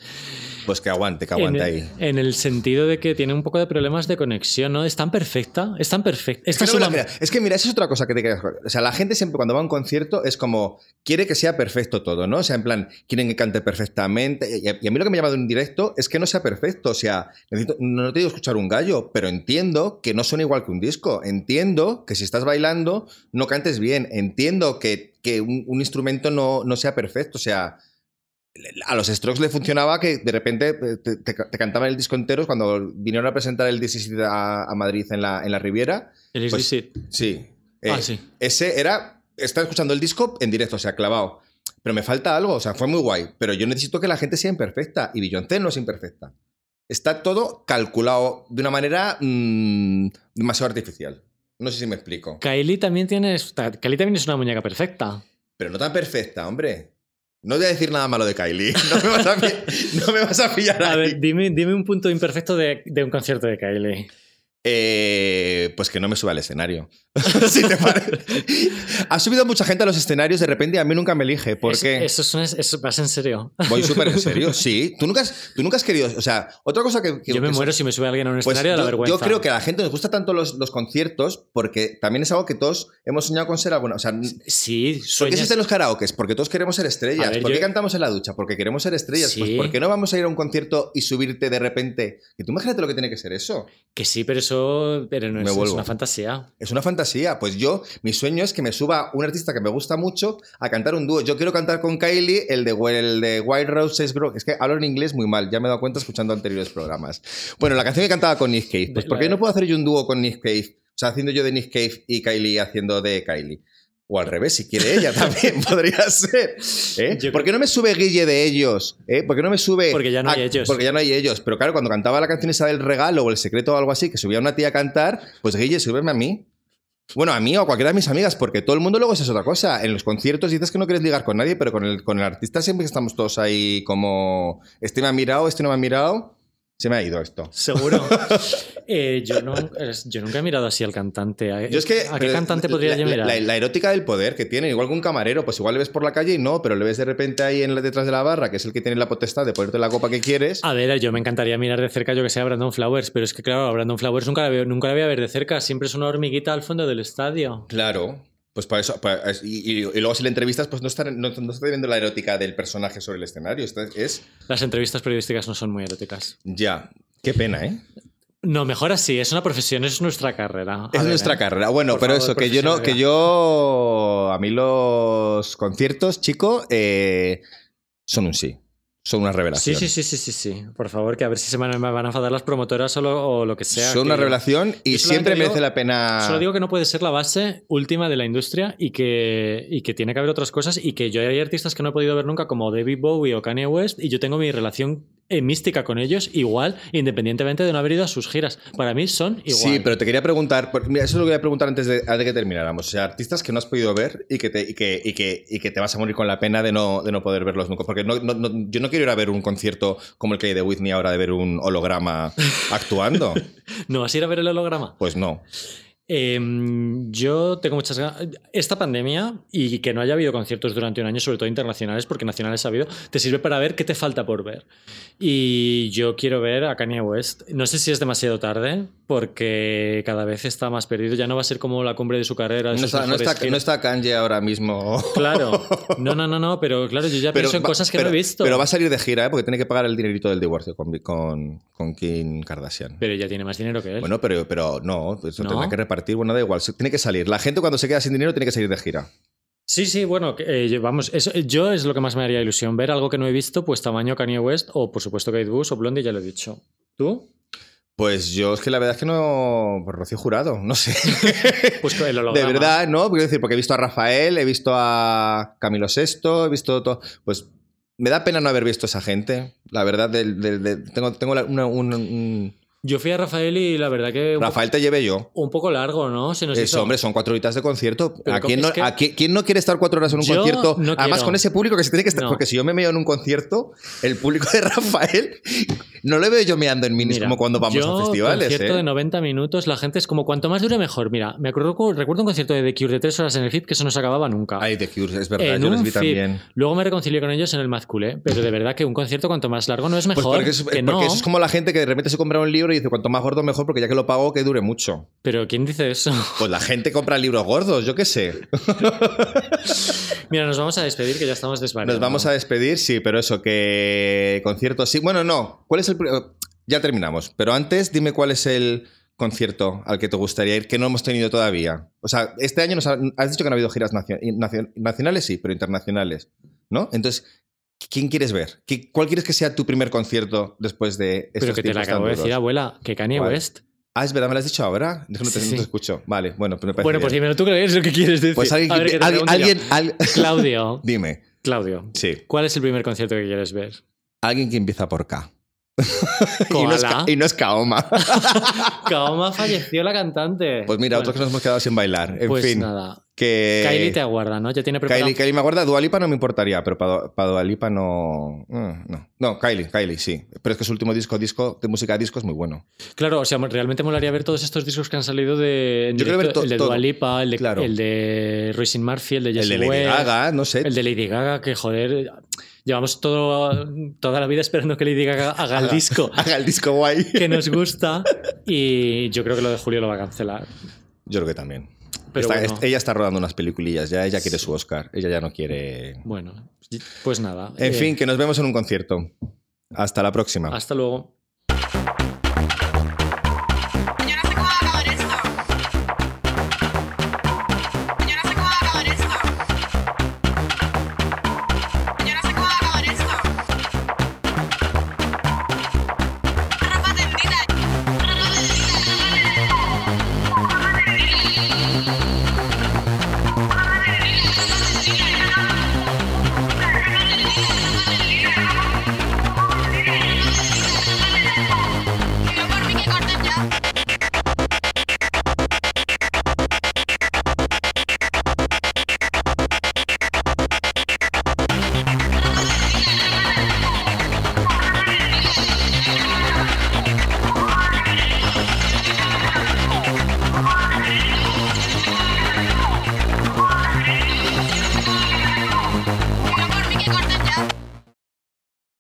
Pues que aguante, que en, aguante ahí. en el sentido de que tiene un poco de problemas de conexión, ¿no? Es tan perfecta, es tan perfecta. Es que, no es una-. Es que mira, esa es otra cosa que te quedas. O sea, la gente siempre cuando va a un concierto es como quiere que sea perfecto todo, ¿no? O sea, en plan, quieren que cante perfectamente. Y a, y a mí lo que me llama de un directo es que no sea perfecto. O sea, necesito- no te digo escuchar un gallo, pero entiendo que no suena igual que un disco. Entiendo que si estás bailando no cantes bien. Entiendo que, que un, un instrumento no, no sea perfecto. O sea, a los Strokes le funcionaba que de repente eh, te, te- te cantaban el disco entero cuando vinieron a presentar el 17 a, a Madrid en la, en la Riviera. el pues- This Ah, Eh, sí. Ese era. Estaba escuchando el disco en directo, o sea, clavado. Pero me falta algo, o sea, fue muy guay. Pero yo necesito que la gente sea imperfecta. Y Beyoncé no es imperfecta. Está todo calculado de una manera mm, demasiado artificial. No sé si me explico. Kylie también tiene. Kylie también es una muñeca perfecta. Pero no tan perfecta, hombre. No voy a decir nada malo de Kylie. No me vas a, no me vas a pillar A ver, dime, dime un punto imperfecto de, de un concierto de Kylie. Eh, pues que no me suba al escenario. Si te. Ha subido mucha gente a los escenarios de repente y a mí nunca me elige. ¿Por Eso- qué? Eso, es eso vas en serio. Voy súper en serio, sí. ¿Tú nunca, has, tú nunca has querido. O sea, otra cosa que. que- Yo me que- muero si me sube alguien a un pues escenario de la yo, vergüenza. yo creo que a la gente nos gusta tanto los, los conciertos porque también es algo que todos hemos soñado con ser alguna. O sea, ¿por Sí, qué sueñas- existen los karaokes? Porque todos queremos ser estrellas. Ver, ¿Por qué yo- cantamos en la ducha? Porque queremos ser estrellas. Pues Sí. ¿por qué no vamos a ir a un concierto y subirte de repente? Que tú imagínate lo que tiene que ser eso. Que sí, pero eso pero no Me es, una fantasía. Es una fantasía. Pues yo, mi sueño es que me suba un artista que me gusta mucho a cantar un dúo. Yo quiero cantar con Kylie el de, el de White Roses Grow. Es que hablo en inglés muy mal, ya me he dado cuenta escuchando anteriores programas. Bueno, la canción que cantaba con Nick Cave. Pues ¿por qué no puedo hacer yo un dúo con Nick Cave? O sea, haciendo yo de Nick Cave y Kylie haciendo de Kylie. O al revés, si quiere ella también podría ser. ¿eh? Yo ¿Por qué no me sube Guille de ellos? ¿Eh? ¿Por qué no me sube.? Porque ya no hay a- ellos. Porque ya no hay ellos. Pero claro, cuando cantaba la canción esa del regalo o el secreto o algo así, que subía una tía a cantar, pues Guille, súbeme a mí. Bueno, a mí o a cualquiera de mis amigas, porque todo el mundo luego es otra cosa. En los conciertos dices que no quieres ligar con nadie, pero con el, con el artista siempre estamos todos ahí como. Este me ha mirado, este no me ha mirado. Se me ha ido esto. Seguro. Eh, yo, no, yo nunca he mirado así al cantante. ¿A, Yo es que, ¿a qué cantante podría la, yo mirar? La, la erótica del poder que tiene, igual que un camarero, pues igual le ves por la calle y no, pero le ves de repente ahí en la- detrás de la barra, que es el que tiene la potestad de ponerte la copa que quieres. A ver, yo me encantaría mirar de cerca, yo que sé, a Brandon Flowers, pero es que, claro, a Brandon Flowers nunca la, veo, nunca la voy a ver de cerca, siempre es una hormiguita al fondo del estadio. Claro. Pues para eso. para- y, y- y luego si le entrevistas, pues no está, no, no está viendo la erótica del personaje sobre el escenario. Esto es. Las entrevistas periodísticas no son muy eróticas. Ya. Qué pena, ¿eh? No, mejor así, es una profesión, es nuestra carrera. A Es ver, nuestra ¿eh? carrera. Bueno, Por pero favor, eso, que yo no, que yo. A mí los conciertos, chico, eh, son un sí. Son una revelación. sí, sí, sí, sí, sí. Por favor, que a ver si se me van a enfadar las promotoras o lo, que sea. son una revelación y siempre merece la pena. Solo digo que no puede ser la base última de la industria y que, y que tiene que haber otras cosas y que yo hay artistas que no he podido ver nunca como David Bowie o Kanye West y yo tengo mi relación eh, mística con ellos igual, independientemente de no haber ido a sus giras. Para mí son igual. Sí, pero te quería preguntar, por- mira, eso es lo que quería preguntar antes de, antes de que termináramos. O sea, artistas que no has podido ver y que te, y que, y que, y que te vas a morir con la pena de no, de no poder verlos nunca. Porque no, no- no- yo no quiero ir a ver un concierto como el que hay de Whitney ahora, de ver un holograma actuando. ¿No vas a ir a ver el holograma? Pues no. Eh, yo tengo muchas ganas. Esta pandemia y que no haya habido conciertos durante un año, sobre todo internacionales, porque nacionales ha habido, te sirve para ver qué te falta por ver. Y yo quiero ver a Kanye West. No sé si es demasiado tarde, porque cada vez está más perdido. Ya no va a ser como la cumbre de su carrera. de No está, no, mejores está, giras. no está Kanye ahora mismo. Claro. No, no, no, no, pero claro, yo ya pienso en cosas que pero- no he visto. Pero va a salir de gira, ¿eh? porque tiene que pagar el dinerito del divorcio con, con, con Kim Kardashian. Pero ya tiene más dinero que él. Bueno, pero, pero no, eso ¿No? tendrá que repartir. Bueno, da igual. Tiene que salir. La gente cuando se queda sin dinero tiene que salir de gira. Sí, sí, bueno, eh, vamos, eso, yo es lo que más me haría ilusión, ver algo que no he visto, pues tamaño Kanye West o por supuesto Kate Bush o Blondie, ya lo he dicho. ¿Tú? Pues yo es que la verdad es que no. Pues Rocío Jurado, no sé. Pues el De holograma. verdad, ¿no? Quiero decir, porque he visto a Rafael, he visto a Camilo VI, he visto todo. Pues me da pena no haber visto a esa gente. La verdad, tengo, tengo una- un, un- Yo fui a Rafael y la verdad que Rafael te llevé yo. un poco largo, ¿no? Se nos Eso, hizo- hombre, son cuatro horitas de concierto. ¿A quién, es no, que- a quién- quién no quiere estar cuatro horas en un Yo concierto? no Además, quiero. con ese público que se tiene que estar. No. Porque si yo me meo en un concierto, el público de Rafael no le veo yo meando en minis Mira, como cuando vamos yo, a festivales. concierto ¿eh? de 90 minutos, la gente es como cuanto más dure mejor. Mira, me acuerdo, recuerdo un concierto de The Cure de tres horas en el FIP que eso no se acababa nunca. Ay, The Cure, es verdad, en yo les un vi FIP. también. Luego me reconcilié con ellos en el Mazculé, pero de verdad que un concierto cuanto más largo no es mejor. Pues porque, es- que porque no. eso es como la gente que de repente se compra un libro y dice cuanto más gordo mejor porque ya que lo pago que dure mucho. Pero ¿quién dice eso? Pues la gente compra libros gordos, yo qué sé. Mira, nos vamos a despedir que ya estamos desvariando. Nos vamos a despedir, sí, pero eso, que concierto sí. Bueno, no. ¿Cuál es el Ya terminamos. Pero antes, dime cuál es el concierto al que te gustaría ir que no hemos tenido todavía. O sea, este año nos ha- has dicho que no ha habido giras nacio- nacio- nacionales, sí, pero internacionales. ¿No? Entonces, ¿quién quieres ver? ¿Qué- ¿Cuál quieres que sea tu primer concierto después de estos Pero que te la acabo de decir, abuela, que Kanye ¿Cuál? West. Ah, es verdad, me lo has dicho ahora. No te, Sí, no te sí. escucho. Vale, bueno, pues me parece Bueno, pues dímelo tú que es lo que quieres decir. Pues alguien, ver, alguien, alguien- al- Claudio, dime. Claudio, Sí. ¿cuál es el primer concierto que quieres ver? Alguien que empieza por K. y, no es, y no es Kaoma. Kaoma falleció la cantante. Pues mira, Bueno, otros que nos hemos quedado sin bailar. En pues fin. nada. Que Kylie te aguarda, ¿no? Ya tiene preparado. Kylie, Kylie me aguarda, Dualipa no me importaría, pero para, para Dualipa no, mm, no. No, Kylie, Kylie, sí. Pero es que su último disco, disco de música disco es muy bueno. Claro, o sea, realmente molaría ver todos estos discos que han salido de. en Yo quiero ver directo. el de todo. Dua Lipa, el de, Claro. el de Roisin Murphy, el de El Jessie de Lady Gaga, no sé. el de Lady Gaga, que joder. Llevamos todo, toda la vida esperando que Lady Gaga haga el disco Haga el disco guay. que nos gusta y yo creo que lo de Julio lo va a cancelar. Yo creo que también. Pero Está- bueno. es- ella está rodando unas peliculillas ya, ella quiere su Oscar, ella ya no quiere... Bueno, pues nada. En eh, fin, que nos vemos en un concierto. Hasta la próxima. Hasta luego.